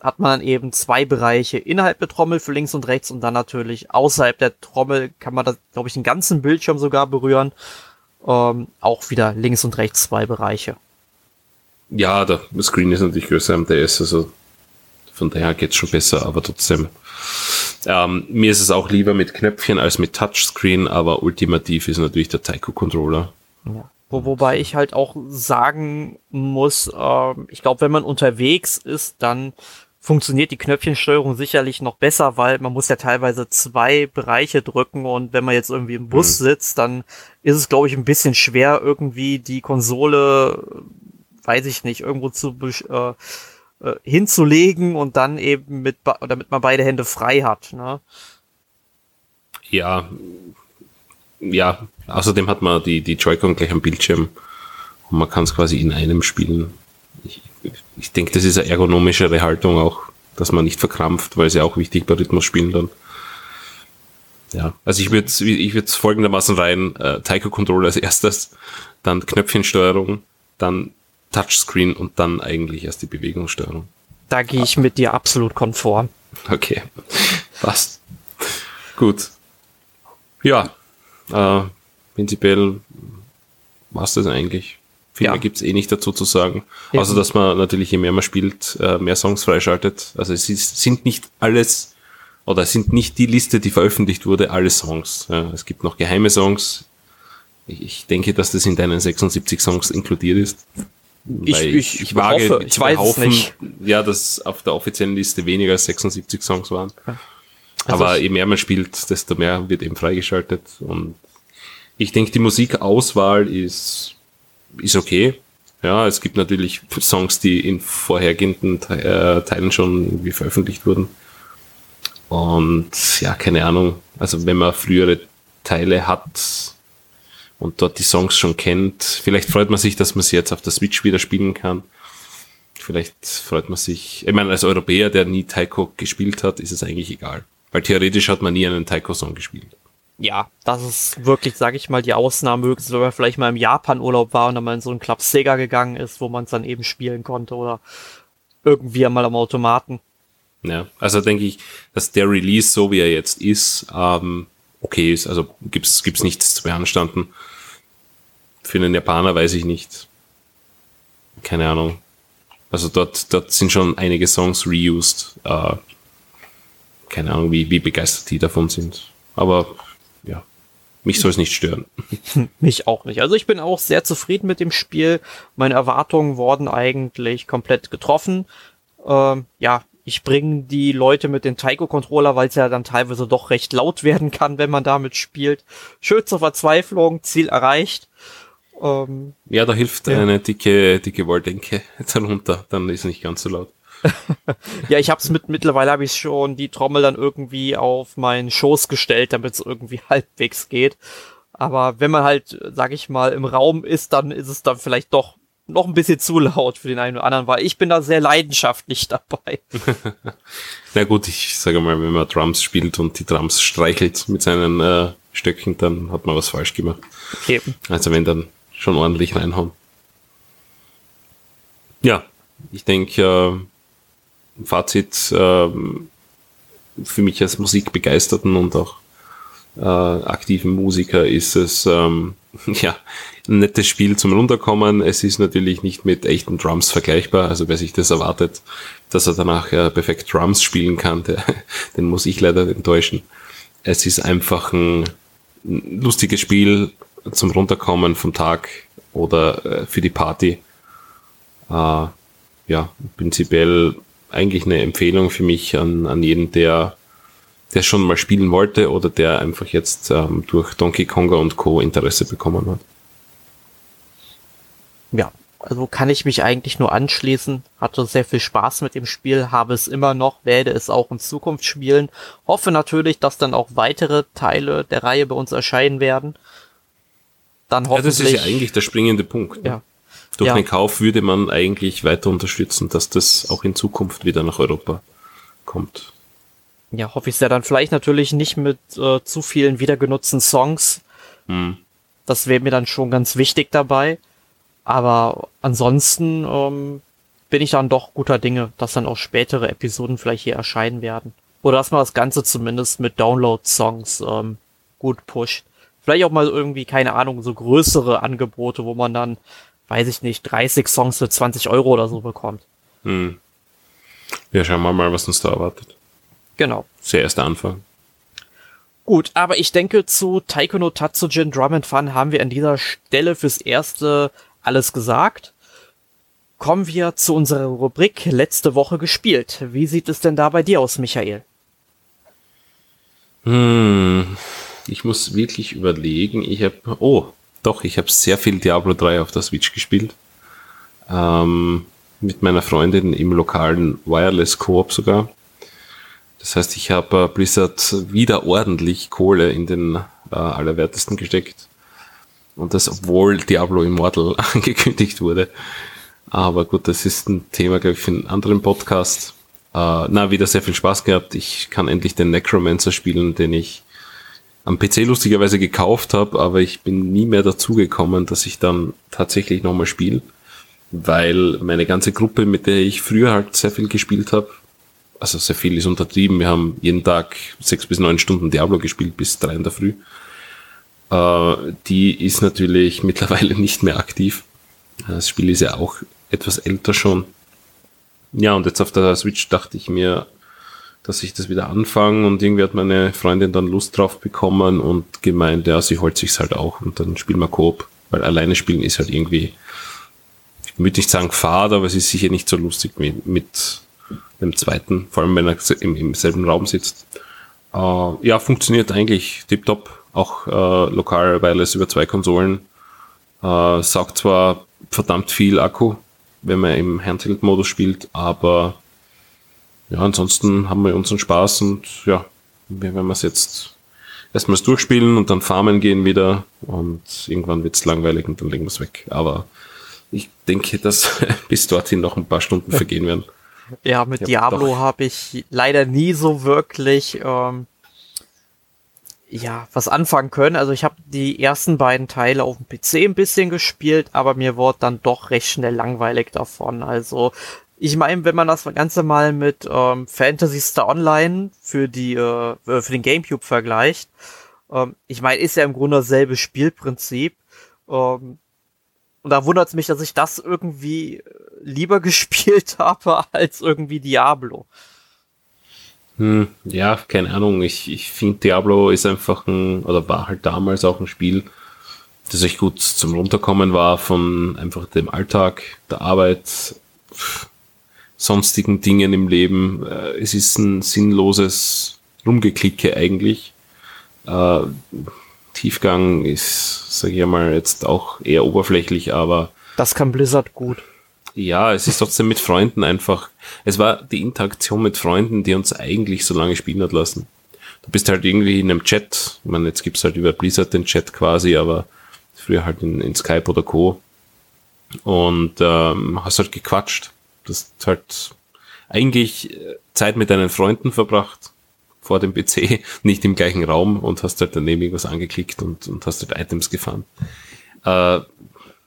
hat man eben zwei Bereiche innerhalb der Trommel für links und rechts und dann natürlich außerhalb der Trommel kann man da, glaube ich, den ganzen Bildschirm sogar berühren. Ähm, auch wieder links und rechts zwei Bereiche. Ja, der Screen ist natürlich größer am DS, also von daher geht's schon besser, aber trotzdem. Ähm, mir ist es auch lieber mit Knöpfchen als mit Touchscreen, aber ultimativ ist natürlich der Taiko Controller. Ja. Wo, wobei ich halt auch sagen muss, äh, ich glaube, wenn man unterwegs ist, dann funktioniert die Knöpfchensteuerung sicherlich noch besser, weil man muss ja teilweise zwei Bereiche drücken und wenn man jetzt irgendwie im Bus mhm. sitzt, dann ist es, glaube ich, ein bisschen schwer, irgendwie die Konsole, weiß ich nicht, irgendwo zu äh, äh, hinzulegen und dann eben mit, damit man beide Hände frei hat. Ne? Ja, ja. Außerdem hat man die, die Joy-Con gleich am Bildschirm und man kann es quasi in einem spielen. Ich, ich denke, das ist eine ergonomischere Haltung auch, dass man nicht verkrampft, weil es ja auch wichtig bei Rhythmusspielen dann. Ja, also ich würde ich würde folgendermaßen rein, äh, Taiko Controller als erstes, dann Knöpfchensteuerung, dann Touchscreen und dann eigentlich erst die Bewegungssteuerung. Da gehe ich mit dir absolut konform. Okay, passt. Gut. Ja, äh, prinzipiell war es das eigentlich. Viel ja. mehr gibt es eh nicht dazu zu sagen. Ja. Außer, dass man natürlich, je mehr man spielt, äh, mehr Songs freischaltet. Also es ist, sind nicht alles, oder es sind nicht die Liste, die veröffentlicht wurde, alle Songs. Es gibt noch geheime Songs, ich denke, dass das in deinen 76 Songs inkludiert ist. Ich, ich, ich wage hoffe, ich nicht. Ja, dass auf der offiziellen Liste weniger als 76 Songs waren. Also Aber je mehr man spielt, desto mehr wird eben freigeschaltet. Und ich denke, die Musikauswahl ist, ist okay. Ja, es gibt natürlich Songs, die in vorhergehenden äh, Teilen schon irgendwie veröffentlicht wurden. Und ja, keine Ahnung. Also wenn man frühere Teile hat, und dort die Songs schon kennt. Vielleicht freut man sich, dass man sie jetzt auf der Switch wieder spielen kann. Vielleicht freut man sich, ich meine, als Europäer, der nie Taiko gespielt hat, ist es eigentlich egal. Weil theoretisch hat man nie einen Taiko-Song gespielt. Ja, das ist wirklich, sag ich mal, die Ausnahme, höchstens, wenn man vielleicht mal im Japan-Urlaub war und dann mal in so einen Club Sega gegangen ist, wo man es dann eben spielen konnte oder irgendwie einmal am Automaten. Ja, also denke ich, dass der Release, so wie er jetzt ist, ähm, okay ist. Also gibt's gibt's nichts zu beanstanden. Für einen Japaner weiß ich nicht. Keine Ahnung. Also dort, dort sind schon einige Songs reused. Äh, keine Ahnung, wie, wie begeistert die davon sind. Aber ja, mich soll es nicht stören. mich auch nicht. Also ich bin auch sehr zufrieden mit dem Spiel. Meine Erwartungen wurden eigentlich komplett getroffen. Ähm, ja, ich bringe die Leute mit den Taiko-Controller, weil es ja dann teilweise doch recht laut werden kann, wenn man damit spielt. Schön zur Verzweiflung, Ziel erreicht. Ähm, ja, da hilft ja. eine dicke, dicke Wolldenke darunter, dann ist es nicht ganz so laut. ja, ich hab's mit, mittlerweile habe ich schon die Trommel dann irgendwie auf meinen Schoß gestellt, damit es irgendwie halbwegs geht. Aber wenn man halt, sag ich mal, im Raum ist, dann ist es dann vielleicht doch noch ein bisschen zu laut für den einen oder anderen, weil ich bin da sehr leidenschaftlich dabei. Na gut, ich sage mal, wenn man Drums spielt und die Drums streichelt mit seinen äh, Stöcken, dann hat man was falsch gemacht. Eben. Also wenn dann schon ordentlich reinhauen. Ja, ich denke, äh, Fazit äh, für mich als Musikbegeisterten und auch äh, aktiven Musiker ist es ähm, ja ein nettes Spiel zum Runterkommen. Es ist natürlich nicht mit echten Drums vergleichbar. Also wer sich das erwartet, dass er danach ja perfekt Drums spielen kann, der, den muss ich leider enttäuschen. Es ist einfach ein lustiges Spiel zum Runterkommen vom Tag oder äh, für die Party. Äh, ja, prinzipiell eigentlich eine Empfehlung für mich an, an jeden, der der schon mal spielen wollte oder der einfach jetzt ähm, durch Donkey Konga und Co. Interesse bekommen hat. Ja, also kann ich mich eigentlich nur anschließen. Hatte sehr viel Spaß mit dem Spiel, habe es immer noch, werde es auch in Zukunft spielen. Hoffe natürlich, dass dann auch weitere Teile der Reihe bei uns erscheinen werden. Dann hoffentlich. Ja, das ist ja eigentlich der springende Punkt. Ne? Ja. Durch ja. den Kauf würde man eigentlich weiter unterstützen, dass das auch in Zukunft wieder nach Europa kommt ja, hoffe ich sehr. Dann vielleicht natürlich nicht mit äh, zu vielen wiedergenutzten Songs. Hm. Das wäre mir dann schon ganz wichtig dabei. Aber ansonsten ähm, bin ich dann doch guter Dinge, dass dann auch spätere Episoden vielleicht hier erscheinen werden. Oder dass man das Ganze zumindest mit Download-Songs ähm, gut pusht. Vielleicht auch mal irgendwie, keine Ahnung, so größere Angebote, wo man dann, weiß ich nicht, 30 Songs für 20 Euro oder so bekommt. Hm. Ja, schauen wir mal, was uns da erwartet. Genau. Sehr erster Anfang. Gut, aber ich denke, zu Taiko no Tatsujin Drum and Fun haben wir an dieser Stelle fürs Erste alles gesagt. Kommen wir zu unserer Rubrik letzte Woche gespielt. Wie sieht es denn da bei dir aus, Michael? Hm, ich muss wirklich überlegen. Ich habe, oh, doch, ich habe sehr viel Diablo 3 auf der Switch gespielt. Ähm, mit meiner Freundin im lokalen Wireless Coop sogar. Das heißt, ich habe äh, Blizzard wieder ordentlich Kohle in den äh, Allerwertesten gesteckt. Und das, obwohl Diablo Immortal angekündigt wurde. Aber gut, das ist ein Thema, glaube ich, für einen anderen Podcast. Äh, na, wieder sehr viel Spaß gehabt. Ich kann endlich den Necromancer spielen, den ich am PC lustigerweise gekauft habe, aber ich bin nie mehr dazu gekommen, dass ich dann tatsächlich nochmal spiele. Weil meine ganze Gruppe, mit der ich früher halt sehr viel gespielt habe, also sehr viel ist untertrieben. Wir haben jeden Tag sechs bis neun Stunden Diablo gespielt bis drei in der Früh. Äh, die ist natürlich mittlerweile nicht mehr aktiv. Das Spiel ist ja auch etwas älter schon. Ja, und jetzt auf der Switch dachte ich mir, dass ich das wieder anfange und irgendwie hat meine Freundin dann Lust drauf bekommen und gemeint, ja, sie holt sich's halt auch und dann spielen wir Coop, weil alleine spielen ist halt irgendwie, ich würde nicht sagen fad, aber es ist sicher nicht so lustig mit, mit dem zweiten, vor allem wenn er im, im selben Raum sitzt. Äh, ja, funktioniert eigentlich tiptop, auch äh, lokal, weil es über zwei Konsolen äh, saugt zwar verdammt viel Akku, wenn man im Handheld-Modus spielt, aber ja, ansonsten haben wir unseren Spaß und ja, wir werden es jetzt erstmals durchspielen und dann farmen gehen wieder und irgendwann wird es langweilig und dann legen wir es weg. Aber ich denke, dass bis dorthin noch ein paar Stunden vergehen werden. Ja, mit ja, Diablo habe ich leider nie so wirklich ähm, ja was anfangen können. Also ich habe die ersten beiden Teile auf dem PC ein bisschen gespielt, aber mir wurde dann doch recht schnell langweilig davon. Also ich meine, wenn man das Ganze mal mit ähm, Fantasy Star Online für die äh, äh, für den GameCube vergleicht, ähm, ich meine, ist ja im Grunde dasselbe Spielprinzip. Ähm, und da wundert es mich, dass ich das irgendwie lieber gespielt habe als irgendwie Diablo. Hm, ja, keine Ahnung. Ich, ich finde Diablo ist einfach ein, oder war halt damals auch ein Spiel, das echt gut zum Runterkommen war von einfach dem Alltag, der Arbeit, sonstigen Dingen im Leben. Äh, es ist ein sinnloses Rumgeklicke eigentlich. Äh, Tiefgang ist, sage ich mal, jetzt auch eher oberflächlich, aber. Das kann Blizzard gut. Ja, es ist trotzdem mit Freunden einfach. Es war die Interaktion mit Freunden, die uns eigentlich so lange spielen hat lassen. Du bist halt irgendwie in einem Chat. Ich meine, jetzt gibt's halt über Blizzard den Chat quasi, aber früher halt in, in Skype oder Co. Und ähm, hast halt gequatscht Du hast halt eigentlich äh, Zeit mit deinen Freunden verbracht vor dem PC, nicht im gleichen Raum und hast halt daneben irgendwas angeklickt und, und hast halt Items gefahren. Äh, ja,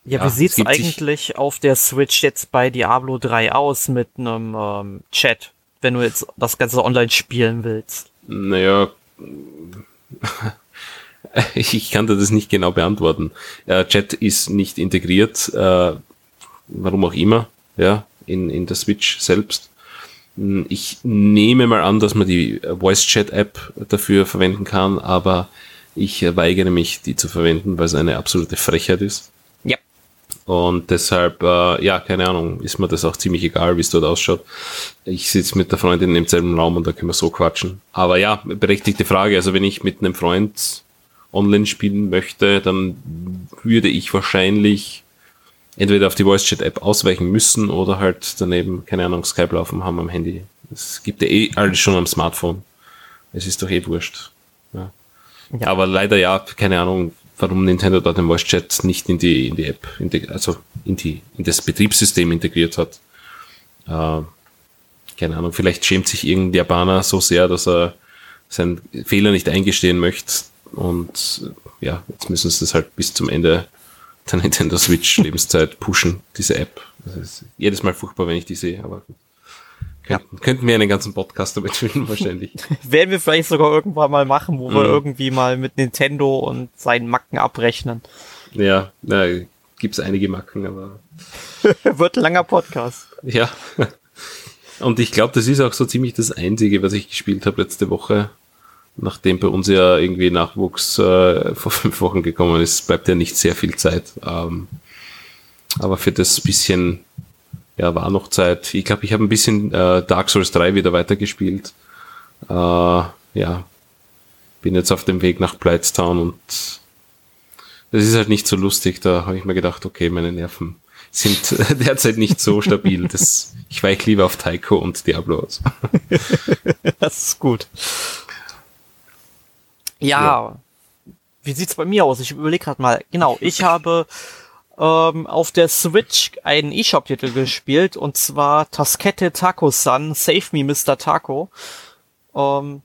ja, wie sieht's eigentlich auf der Switch jetzt bei Diablo 3 aus mit einem ähm, Chat, wenn du jetzt das Ganze online spielen willst? Naja, ich kann dir das nicht genau beantworten. Äh, Chat ist nicht integriert, äh, warum auch immer. Ja, in, in der Switch selbst. Hm, ich nehme mal an, dass man die Voice Chat App dafür verwenden kann, aber ich weigere mich, die zu verwenden, weil es eine absolute Frechheit ist. Ja. Und deshalb, äh, ja, keine Ahnung, ist mir das auch ziemlich egal, wie es dort ausschaut. Ich sitze mit der Freundin im selben Raum und da können wir so quatschen. Aber ja, berechtigte Frage. Also wenn ich mit einem Freund online spielen möchte, dann würde ich wahrscheinlich entweder auf die Voice Chat App ausweichen müssen oder halt daneben, keine Ahnung, Skype laufen haben am Handy. Es gibt ja eh alles schon am Smartphone. Es ist doch eh wurscht. Ja. ja. Aber leider ja, keine Ahnung, warum Nintendo da den Voice Chat nicht in die, in die App, in die, also in die, in das Betriebssystem integriert hat. Äh, keine Ahnung, vielleicht schämt sich irgendein Japaner so sehr, dass er seinen Fehler nicht eingestehen möchte. Und ja, jetzt müssen sie das halt bis zum Ende der Nintendo Switch Lebenszeit pushen, diese App. Das ist jedes Mal furchtbar, wenn ich die sehe, aber könnten, ja. könnten wir einen ganzen Podcast damit füllen, wahrscheinlich. Werden wir vielleicht sogar irgendwann mal machen, wo mm. wir mhm. irgendwie mal mit Nintendo und seinen Macken abrechnen. Ja, na, gibt's einige Macken, aber. Wird ein langer Podcast. Ja. Und ich glaube, das ist auch so ziemlich das Einzige, was ich gespielt habe letzte Woche nachdem bei uns ja irgendwie Nachwuchs äh, vor fünf Wochen gekommen ist, bleibt ja nicht sehr viel Zeit. Ähm, aber für das bisschen, ja, war noch Zeit. Ich glaube, ich habe ein bisschen äh, Dark Souls 3 wieder weitergespielt. Äh, ja, bin jetzt auf dem Weg nach Blightstown und das ist halt nicht so lustig. Da habe ich mir gedacht, okay, meine Nerven sind derzeit nicht so stabil. Das, ich weiche lieber auf Taiko und Diablo aus. das ist gut. Ja, ja. wie sieht's bei mir aus? Ich überlege gerade mal. Genau, ich habe ähm, auf der Switch einen eShop-Titel gespielt und zwar Taskette Taco-san, Save Me Mr. Taco. Ähm,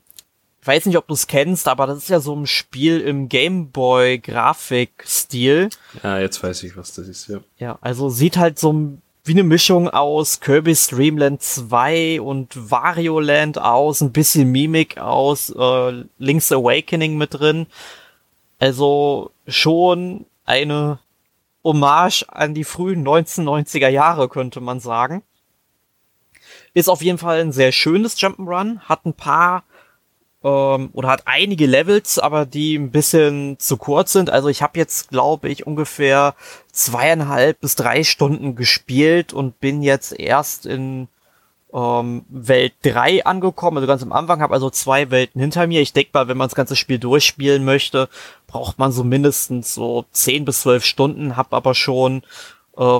ich weiß nicht, ob du es kennst, aber das ist ja so ein Spiel im Gameboy-Grafikstil. Ja, jetzt weiß ich, was das ist, ja. Ja, also sieht halt so ein wie eine Mischung aus Kirby's Dreamland 2 und Wario Land aus, ein bisschen Mimik aus, äh, Link's Awakening mit drin. Also schon eine Hommage an die frühen 1990er Jahre, könnte man sagen. Ist auf jeden Fall ein sehr schönes Jump'n'Run, hat ein paar ähm, oder hat einige Levels, aber die ein bisschen zu kurz sind. Also ich habe jetzt, glaube ich, ungefähr zweieinhalb bis drei Stunden gespielt und bin jetzt erst in ähm, Welt 3 angekommen, also ganz am Anfang, habe also zwei Welten hinter mir. Ich denke mal, wenn man das ganze Spiel durchspielen möchte, braucht man so mindestens so 10 bis 12 Stunden, habe aber schon äh,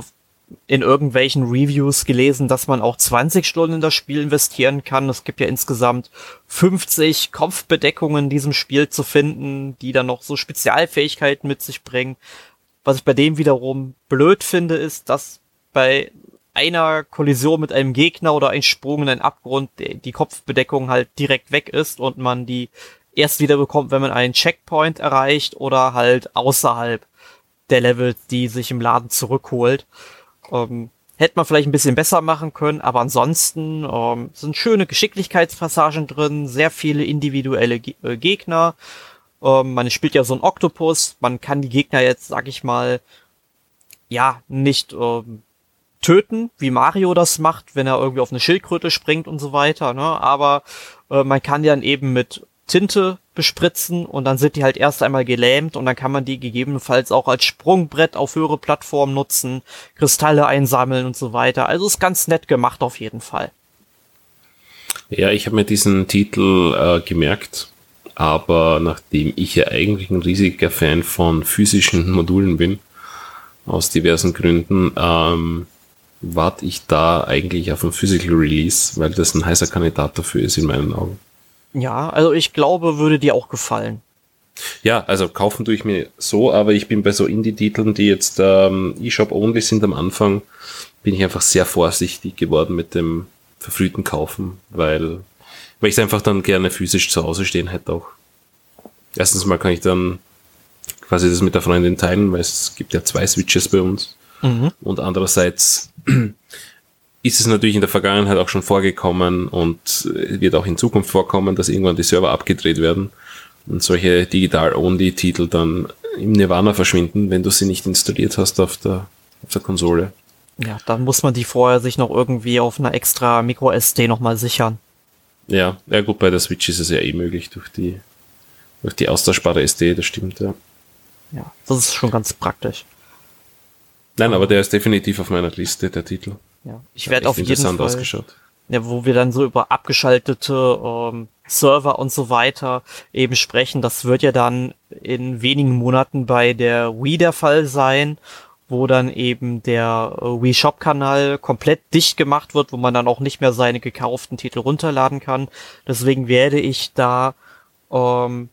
in irgendwelchen Reviews gelesen, dass man auch 20 Stunden in das Spiel investieren kann. Es gibt ja insgesamt 50 Kopfbedeckungen in diesem Spiel zu finden, die dann noch so Spezialfähigkeiten mit sich bringen. Was ich bei dem wiederum blöd finde, ist, dass bei einer Kollision mit einem Gegner oder ein Sprung in einen Abgrund die Kopfbedeckung halt direkt weg ist und man die erst wieder bekommt, wenn man einen Checkpoint erreicht oder halt außerhalb der Levels, die sich im Laden zurückholt. Ähm, hätte man vielleicht ein bisschen besser machen können, aber ansonsten ähm, sind schöne Geschicklichkeitspassagen drin, sehr viele individuelle Ge äh, Gegner. Ähm, man spielt ja so ein Oktopus, man kann die Gegner jetzt, sag ich mal, ja, nicht ähm, töten, wie Mario das macht, wenn er irgendwie auf eine Schildkröte springt und so weiter, ne? Aber äh, man kann die dann eben mit Tinte bespritzen und dann sind die halt erst einmal gelähmt und dann kann man die gegebenenfalls auch als Sprungbrett auf höhere Plattformen nutzen, Kristalle einsammeln und so weiter. Also ist ganz nett gemacht auf jeden Fall. Ja, ich habe mir diesen Titel äh, gemerkt, aber nachdem ich ja eigentlich ein riesiger Fan von physischen Modulen bin, aus diversen Gründen, ähm, warte ich da eigentlich auf ein Physical Release, weil das ein heißer Kandidat dafür ist in meinen Augen. Ja, also ich glaube, würde dir auch gefallen. Ja, also kaufen tue ich mir so, aber ich bin bei so Indie-Titeln, die jetzt ähm, eShop-only sind am Anfang, bin ich einfach sehr vorsichtig geworden mit dem verfrühten Kaufen, weil, weil ich es einfach dann gerne physisch zu Hause stehen hätte auch. Erstens mal kann ich dann quasi das mit der Freundin teilen, weil es gibt ja zwei Switches bei uns. Mhm. Und andererseits ist es natürlich in der Vergangenheit auch schon vorgekommen und wird auch in Zukunft vorkommen, dass irgendwann die Server abgedreht werden und solche Digital-Only-Titel dann im Nirvana verschwinden, wenn du sie nicht installiert hast auf der, auf der Konsole. Ja, dann muss man die vorher sich noch irgendwie auf einer extra Micro-SD nochmal sichern. Ja, ja gut, bei der Switch ist es ja eh möglich durch die, durch die austauschbare SD, das stimmt, ja. Ja, das ist schon ganz praktisch. Nein, aber der ist definitiv auf meiner Liste, der Titel. Ja, ich werde auf jeden Fall. Ja, wo wir dann so über abgeschaltete ähm, Server und so weiter eben sprechen. Das wird ja dann in wenigen Monaten bei der Wii der Fall sein, wo dann eben der äh, Wii Shop Kanal komplett dicht gemacht wird, wo man dann auch nicht mehr seine gekauften Titel runterladen kann. Deswegen werde ich da ähm,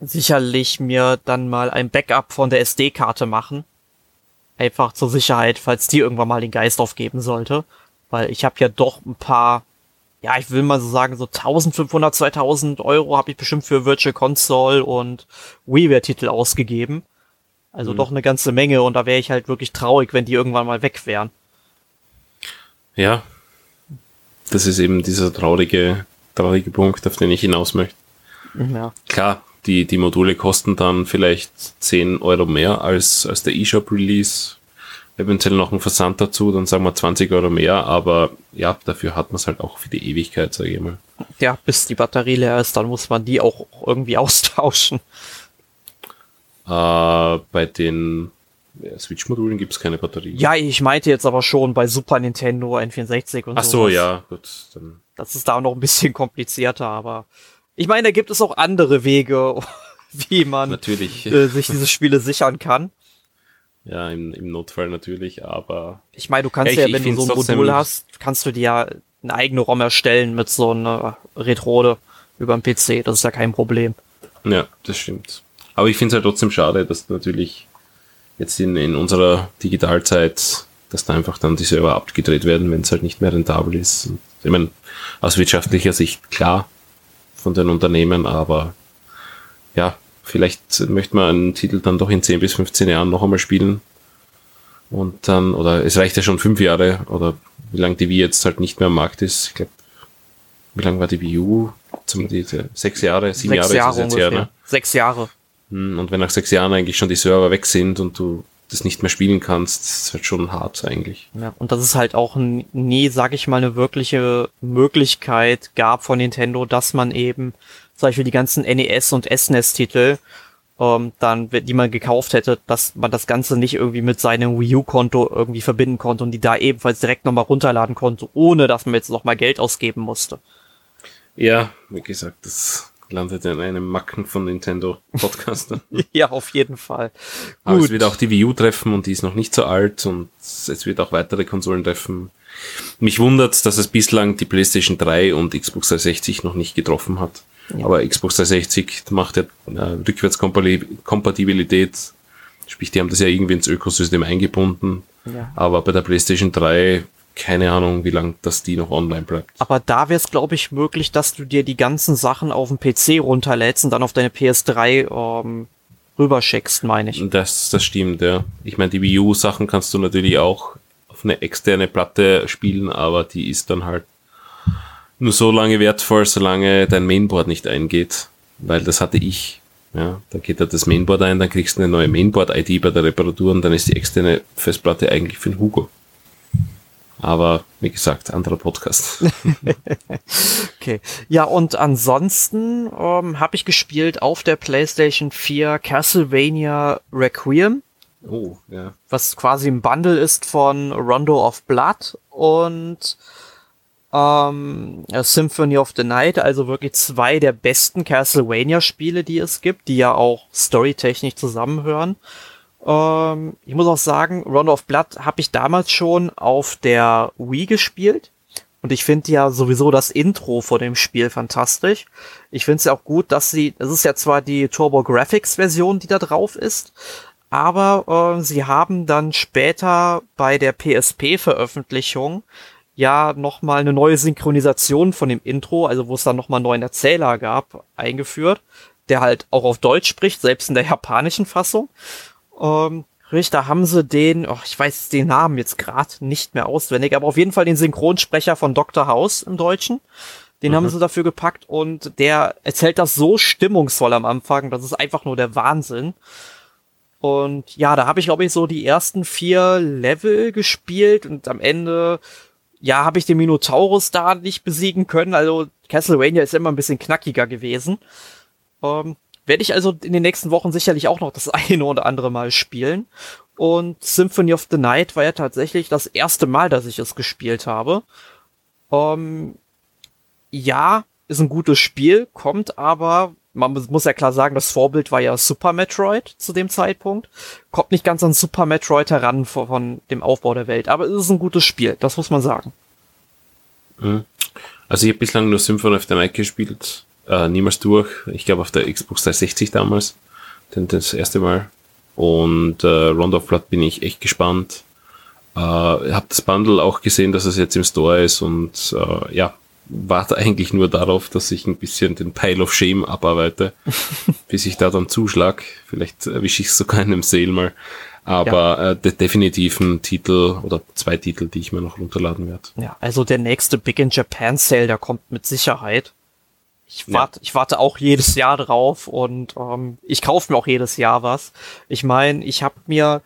sicherlich mir dann mal ein Backup von der SD-Karte machen Einfach zur Sicherheit, falls die irgendwann mal den Geist aufgeben sollte. Weil ich habe ja doch ein paar, ja, ich will mal so sagen, so 1500, 2000 Euro habe ich bestimmt für Virtual Console und WiiWare-Titel ausgegeben. Also mhm. doch eine ganze Menge und da wäre ich halt wirklich traurig, wenn die irgendwann mal weg wären. Ja, das ist eben dieser traurige, traurige Punkt, auf den ich hinaus möchte. Ja. Klar, die, die Module kosten dann vielleicht 10 Euro mehr als, als der eShop-Release. Eventuell noch ein Versand dazu, dann sagen wir 20 Euro mehr, aber ja, dafür hat man es halt auch für die Ewigkeit, sage ich mal. Ja, bis die Batterie leer ist, dann muss man die auch irgendwie austauschen. Äh, bei den Switch-Modulen gibt es keine Batterie. Ja, ich meinte jetzt aber schon bei Super Nintendo, N64 und so. Ach so, sowas. ja, gut. Dann. Das ist da noch ein bisschen komplizierter, aber ich meine, da gibt es auch andere Wege, wie man. Äh, sich diese Spiele sichern kann. Ja, im, im Notfall natürlich, aber. Ich meine, du kannst ja, ja wenn du so ein Modul hast, kannst du dir ja eine eigene ROM erstellen mit so einer Retrode über dem PC. Das ist ja kein Problem. Ja, das stimmt. Aber ich finde es halt trotzdem schade, dass natürlich jetzt in, in unserer Digitalzeit, dass da einfach dann die Server abgedreht werden, wenn es halt nicht mehr rentabel ist. ich meine, aus wirtschaftlicher Sicht klar, von den Unternehmen, aber ja, vielleicht möchte man einen Titel dann doch in 10 bis 15 Jahren noch einmal spielen. Und dann, oder es reicht ja schon fünf Jahre, oder wie lange die Wii jetzt halt nicht mehr am Markt ist. Ich glaube, wie lange war die Wii U? Zum, die, sechs Jahre, sieben sechs Jahre, Jahre ist es jetzt her, ne? Sechs Jahre. Hm, und wenn nach sechs Jahren eigentlich schon die Server weg sind und du das nicht mehr spielen kannst, das wird schon hart eigentlich. Ja, und das ist halt auch nie, sag ich mal, eine wirkliche Möglichkeit gab von Nintendo, dass man eben zum Beispiel die ganzen NES und SNES-Titel, ähm, dann, die man gekauft hätte, dass man das Ganze nicht irgendwie mit seinem Wii U-Konto irgendwie verbinden konnte und die da ebenfalls direkt nochmal runterladen konnte, ohne dass man jetzt nochmal Geld ausgeben musste. Ja, wie gesagt, das landet in einem Macken von Nintendo Podcaster. ja, auf jeden Fall. Aber Gut. es wird auch die Wii U treffen und die ist noch nicht so alt und es wird auch weitere Konsolen treffen. Mich wundert, dass es bislang die PlayStation 3 und Xbox 360 noch nicht getroffen hat. Ja. Aber Xbox 360 macht ja äh, Rückwärtskompatibilität. Sprich, die haben das ja irgendwie ins Ökosystem eingebunden. Ja. Aber bei der PlayStation 3 keine Ahnung, wie lange das die noch online bleibt. Aber da wäre es, glaube ich, möglich, dass du dir die ganzen Sachen auf dem PC runterlädst und dann auf deine PS3 ähm, rüberschickst, meine ich. Das, das stimmt, ja. Ich meine, die Wii U-Sachen kannst du natürlich auch auf eine externe Platte spielen, aber die ist dann halt nur so lange wertvoll, solange dein Mainboard nicht eingeht. Weil das hatte ich. Ja, da geht da das Mainboard ein, dann kriegst du eine neue Mainboard-ID bei der Reparatur und dann ist die externe Festplatte eigentlich für den Hugo. Aber wie gesagt, anderer Podcast. okay. Ja, und ansonsten ähm, habe ich gespielt auf der PlayStation 4 Castlevania Requiem. Oh, ja. Was quasi ein Bundle ist von Rondo of Blood und ähm, Symphony of the Night, also wirklich zwei der besten Castlevania-Spiele, die es gibt, die ja auch storytechnisch zusammenhören. Ähm, ich muss auch sagen, Round of Blood habe ich damals schon auf der Wii gespielt. Und ich finde ja sowieso das Intro vor dem Spiel fantastisch. Ich finde es ja auch gut, dass sie, es ist ja zwar die Turbo Graphics Version, die da drauf ist, aber äh, sie haben dann später bei der PSP Veröffentlichung ja nochmal eine neue Synchronisation von dem Intro, also wo es dann nochmal einen neuen Erzähler gab, eingeführt, der halt auch auf Deutsch spricht, selbst in der japanischen Fassung. Ähm, Richter haben sie den, oh, ich weiß den Namen jetzt gerade nicht mehr auswendig, aber auf jeden Fall den Synchronsprecher von Dr. House im Deutschen. Den mhm. haben sie dafür gepackt und der erzählt das so stimmungsvoll am Anfang, das ist einfach nur der Wahnsinn. Und ja, da habe ich, glaube ich, so die ersten vier Level gespielt und am Ende, ja, habe ich den Minotaurus da nicht besiegen können. Also Castlevania ist immer ein bisschen knackiger gewesen. Ähm, werde ich also in den nächsten Wochen sicherlich auch noch das eine oder andere Mal spielen. Und Symphony of the Night war ja tatsächlich das erste Mal, dass ich es gespielt habe. Ähm, ja, ist ein gutes Spiel, kommt aber, man muss ja klar sagen, das Vorbild war ja Super Metroid zu dem Zeitpunkt. Kommt nicht ganz an Super Metroid heran von, von dem Aufbau der Welt, aber es ist ein gutes Spiel, das muss man sagen. Mhm. Also ich habe bislang nur Symphony of the Night gespielt äh, niemals durch. Ich glaube auf der Xbox 360 damals, denn das erste Mal. Und äh, Round of Blood bin ich echt gespannt. Äh, habe das Bundle auch gesehen, dass es jetzt im Store ist und äh, ja, warte eigentlich nur darauf, dass ich ein bisschen den Pile of Shame abarbeite, bis ich da dann zuschlag. Vielleicht erwische ich es sogar in einem Sale mal. Aber ja. äh, definitiv ein Titel oder zwei Titel, die ich mir noch runterladen werde. Ja, also der nächste Big in Japan Sale, der kommt mit Sicherheit. Ich warte, ja. ich warte auch jedes Jahr drauf und ähm, ich kaufe mir auch jedes Jahr was. Ich meine, ich habe mir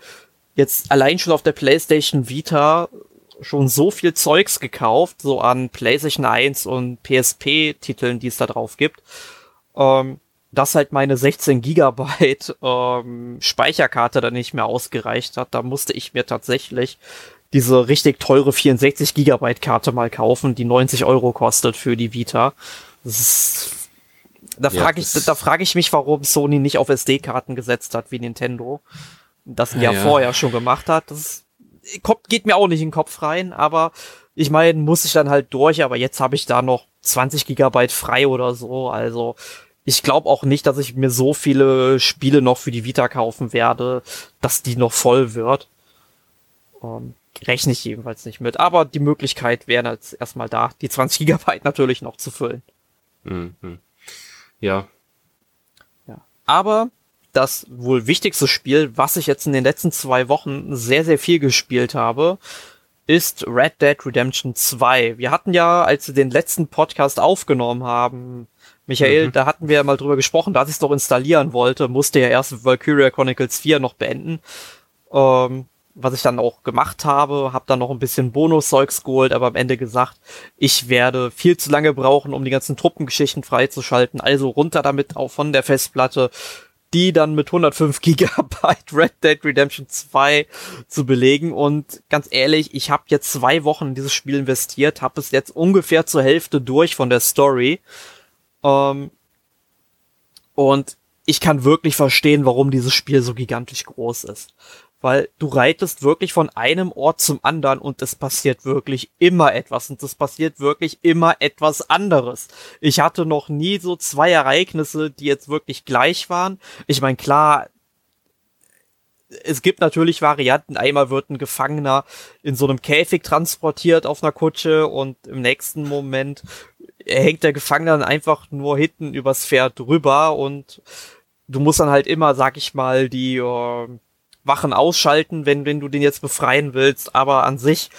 jetzt allein schon auf der PlayStation Vita schon so viel Zeugs gekauft, so an PlayStation 1 und PSP-Titeln, die es da drauf gibt, ähm, dass halt meine 16 Gigabyte ähm, Speicherkarte dann nicht mehr ausgereicht hat. Da musste ich mir tatsächlich diese richtig teure 64 Gigabyte Karte mal kaufen, die 90 Euro kostet für die Vita. Ist, da frage ja, ich, da frage ich mich, warum Sony nicht auf SD-Karten gesetzt hat wie Nintendo. Das ein Jahr ja. vorher schon gemacht hat. Das kommt, geht mir auch nicht in den Kopf rein, aber ich meine, muss ich dann halt durch, aber jetzt habe ich da noch 20 Gigabyte frei oder so. Also ich glaube auch nicht, dass ich mir so viele Spiele noch für die Vita kaufen werde, dass die noch voll wird. Ähm, rechne ich jedenfalls nicht mit. Aber die Möglichkeit wäre jetzt erstmal da, die 20 Gigabyte natürlich noch zu füllen. Mhm. Ja. Ja. Aber das wohl wichtigste Spiel, was ich jetzt in den letzten zwei Wochen sehr, sehr viel gespielt habe, ist Red Dead Redemption 2. Wir hatten ja, als wir den letzten Podcast aufgenommen haben, Michael, mhm. da hatten wir ja mal drüber gesprochen, dass ich es doch installieren wollte, musste ja erst Valkyria Chronicles 4 noch beenden. Ähm, was ich dann auch gemacht habe, habe dann noch ein bisschen Bonus-Zeugs geholt, aber am Ende gesagt, ich werde viel zu lange brauchen, um die ganzen Truppengeschichten freizuschalten. Also runter damit auch von der Festplatte, die dann mit 105 Gigabyte Red Dead Redemption 2 zu belegen. Und ganz ehrlich, ich habe jetzt zwei Wochen in dieses Spiel investiert, habe es jetzt ungefähr zur Hälfte durch von der Story. Ähm, und ich kann wirklich verstehen, warum dieses Spiel so gigantisch groß ist weil du reitest wirklich von einem Ort zum anderen und es passiert wirklich immer etwas und es passiert wirklich immer etwas anderes. Ich hatte noch nie so zwei Ereignisse, die jetzt wirklich gleich waren. Ich meine, klar, es gibt natürlich Varianten. Einmal wird ein Gefangener in so einem Käfig transportiert auf einer Kutsche und im nächsten Moment hängt der Gefangene dann einfach nur hinten übers Pferd drüber und du musst dann halt immer, sag ich mal, die äh, Wachen ausschalten, wenn, wenn du den jetzt befreien willst, aber an sich,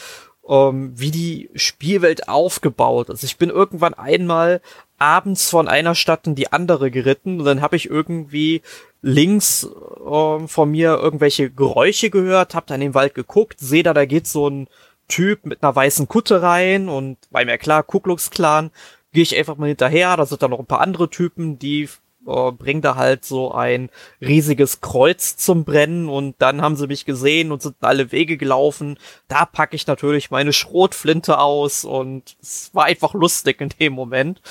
ähm, wie die Spielwelt aufgebaut ist. Ich bin irgendwann einmal abends von einer Stadt in die andere geritten und dann habe ich irgendwie links ähm, von mir irgendwelche Geräusche gehört, hab dann in den Wald geguckt, sehe da, da geht so ein Typ mit einer weißen Kutte rein und war mir klar, Ku Klux Klan, gehe ich einfach mal hinterher, da sind dann noch ein paar andere Typen, die äh, bringt da halt so ein riesiges Kreuz zum Brennen und dann haben sie mich gesehen und sind alle Wege gelaufen. Da packe ich natürlich meine Schrotflinte aus und es war einfach lustig in dem Moment.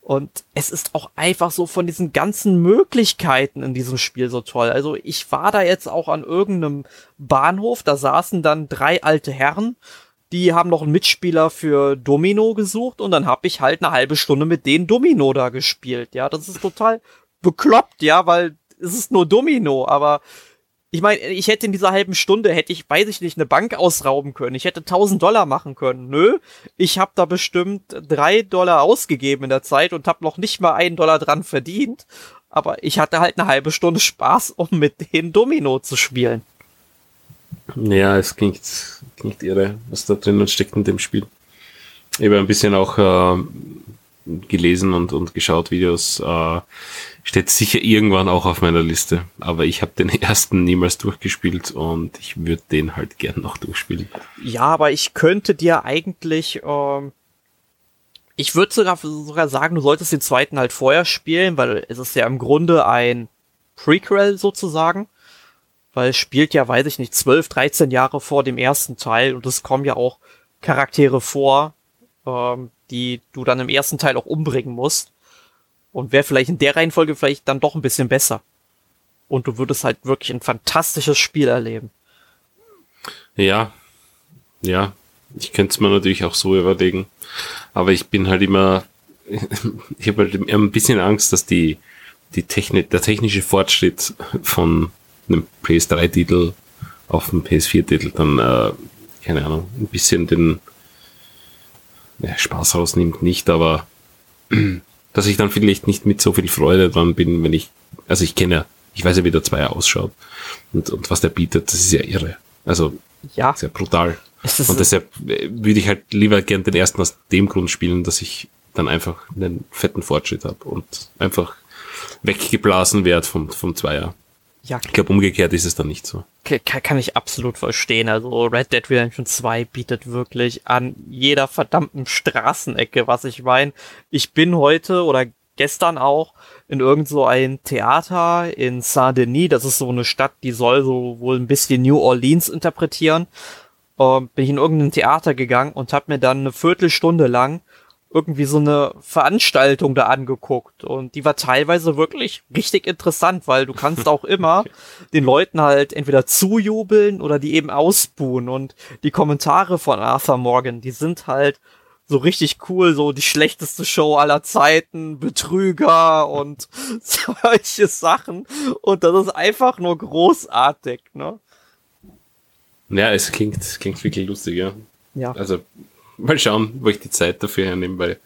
Und es ist auch einfach so von diesen ganzen Möglichkeiten in diesem Spiel so toll. Also ich war da jetzt auch an irgendeinem Bahnhof, da saßen dann drei alte Herren die haben noch einen Mitspieler für Domino gesucht und dann habe ich halt eine halbe Stunde mit denen Domino da gespielt. Ja, das ist total bekloppt, ja, weil es ist nur Domino, aber ich meine, ich hätte in dieser halben Stunde, hätte ich, weiß ich nicht, eine Bank ausrauben können. Ich hätte 1000 Dollar machen können. Nö, ich habe da bestimmt drei Dollar ausgegeben in der Zeit und habe noch nicht mal einen Dollar dran verdient. Aber ich hatte halt eine halbe Stunde Spaß, um mit denen Domino zu spielen. Ja, es klingt, klingt irre, was da drinnen steckt in dem Spiel. Ich habe ein bisschen auch äh, gelesen und, und geschaut, Videos. Äh, steht sicher irgendwann auch auf meiner Liste. Aber ich habe den ersten niemals durchgespielt und ich würde den halt gern noch durchspielen. Ja, aber ich könnte dir eigentlich, ähm, ich würde sogar, sogar sagen, du solltest den zweiten halt vorher spielen, weil es ist ja im Grunde ein Prequel sozusagen weil es spielt ja, weiß ich nicht, 12, 13 Jahre vor dem ersten Teil und es kommen ja auch Charaktere vor, ähm, die du dann im ersten Teil auch umbringen musst. Und wäre vielleicht in der Reihenfolge vielleicht dann doch ein bisschen besser. Und du würdest halt wirklich ein fantastisches Spiel erleben. Ja, ja, ich könnte es mir natürlich auch so überlegen. Aber ich bin halt immer, ich habe halt immer ein bisschen Angst, dass die, die Techni der technische Fortschritt von einem PS3-Titel auf dem PS4-Titel dann, äh, keine Ahnung, ein bisschen den ja, Spaß rausnimmt, nicht, aber dass ich dann vielleicht nicht mit so viel Freude dran bin, wenn ich, also ich kenne ja, ich weiß ja, wie der Zweier ausschaut und, und was der bietet, das ist ja irre. Also ja. sehr brutal. Und deshalb äh, würde ich halt lieber gern den ersten aus dem Grund spielen, dass ich dann einfach einen fetten Fortschritt habe und einfach weggeblasen werde vom, vom Zweier. Ja. Ich glaube, umgekehrt ist es dann nicht so. Kann, kann ich absolut verstehen. Also Red Dead Redemption 2 bietet wirklich an jeder verdammten Straßenecke, was ich meine. Ich bin heute oder gestern auch in irgend so ein Theater in Saint-Denis. Das ist so eine Stadt, die soll so wohl ein bisschen New Orleans interpretieren. Ähm, bin ich in irgendein Theater gegangen und habe mir dann eine Viertelstunde lang irgendwie so eine Veranstaltung da angeguckt und die war teilweise wirklich richtig interessant, weil du kannst auch immer den Leuten halt entweder zujubeln oder die eben ausbuhen und die Kommentare von Arthur Morgan, die sind halt so richtig cool, so die schlechteste Show aller Zeiten, Betrüger und solche Sachen und das ist einfach nur großartig, ne? Ja, es klingt, klingt wirklich lustig, ja. Ja. Also mal schauen, wo ich die Zeit dafür hernehme, weil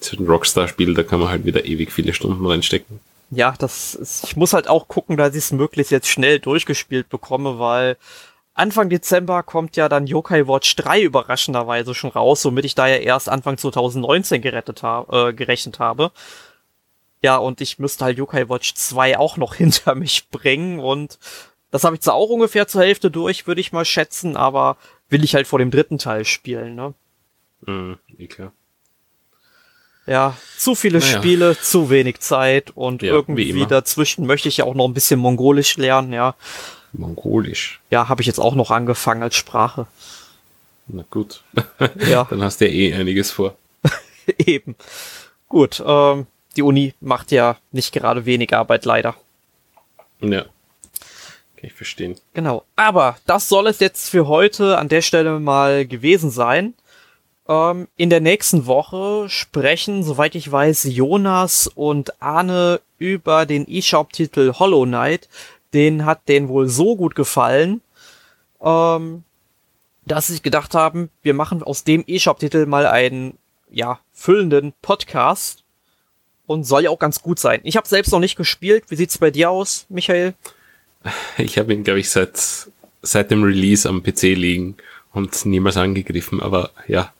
so ein Rockstar-Spiel, da kann man halt wieder ewig viele Stunden reinstecken. Ja, das ist, ich muss halt auch gucken, dass ich es möglichst jetzt schnell durchgespielt bekomme, weil Anfang Dezember kommt ja dann Yokai Watch 3 überraschenderweise schon raus, womit ich da ja erst Anfang 2019 gerettet habe, äh, gerechnet habe. Ja, und ich müsste halt Yokai Watch 2 auch noch hinter mich bringen und Das habe ich zwar auch ungefähr zur Hälfte durch, würde ich mal schätzen, aber will ich halt vor dem dritten Teil spielen, ne? Mhm, klar. Ja, zu viele Naja. Spiele, zu wenig Zeit und Ja, wie irgendwie dazwischen möchte ich ja auch noch ein bisschen Mongolisch lernen, ja. Mongolisch. Ja, habe ich jetzt auch noch angefangen als Sprache. Na gut. Ja, Dann hast du ja eh einiges vor. eben. Gut, ähm, die Uni macht ja nicht gerade wenig Arbeit, leider. Ja. Kann ich verstehen. Genau. Aber das soll es jetzt für heute an der Stelle mal gewesen sein. Ähm, in der nächsten Woche sprechen, soweit ich weiß, Jonas und Arne über den eShop-Titel Hollow Knight. Den hat denen wohl so gut gefallen, ähm, dass sie sich gedacht haben, wir machen aus dem eShop-Titel mal einen, ja, füllenden Podcast. Und soll ja auch ganz gut sein. Ich habe selbst noch nicht gespielt. Wie sieht's bei dir aus, Michael? Ich habe ihn, glaube ich, seit, seit dem Release am PC liegen und niemals angegriffen, aber ja.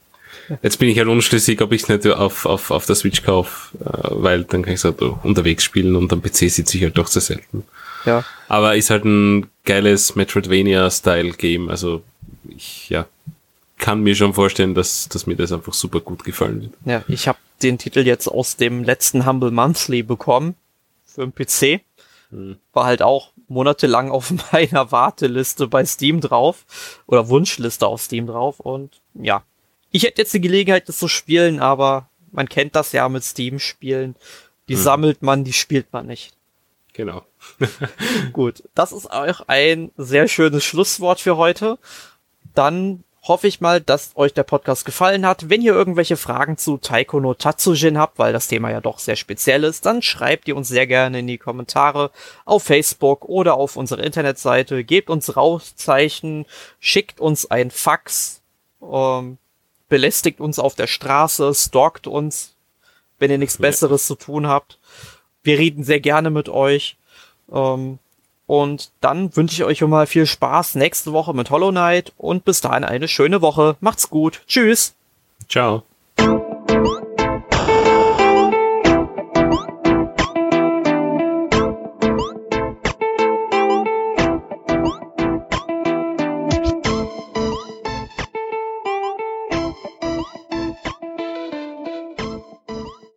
Jetzt bin ich halt unschlüssig, ob ich es nicht auf, auf, auf der Switch kaufe, äh, weil dann kann ich es halt unterwegs spielen und am PC sitze ich halt doch sehr selten. Ja. Aber ist halt ein geiles Metroidvania-Style-Game, also ich, ja, kann mir schon vorstellen, dass, dass mir das einfach super gut gefallen wird. Ja, ich habe den Titel jetzt aus dem letzten Humble Monthly bekommen für den PC. War halt auch monatelang auf meiner Warteliste bei Steam drauf oder Wunschliste auf Steam drauf und ja, ich hätte jetzt die Gelegenheit, das zu spielen, aber man kennt das ja mit Steam-Spielen. Die sammelt man, die spielt man nicht. Genau. Gut, das ist auch ein sehr schönes Schlusswort für heute. Dann hoffe ich mal, dass euch der Podcast gefallen hat. Wenn ihr irgendwelche Fragen zu Taiko no Tatsujin habt, weil das Thema ja doch sehr speziell ist, dann schreibt ihr uns sehr gerne in die Kommentare auf Facebook oder auf unserer Internetseite. Gebt uns Rauszeichen, schickt uns ein Fax, ähm, belästigt uns auf der Straße, stalkt uns, wenn ihr nichts Ja. Besseres zu tun habt. Wir reden sehr gerne mit euch. Ähm, und dann wünsche ich euch schon mal viel Spaß nächste Woche mit Hollow Knight und bis dahin eine schöne Woche. Macht's gut. Tschüss. Ciao.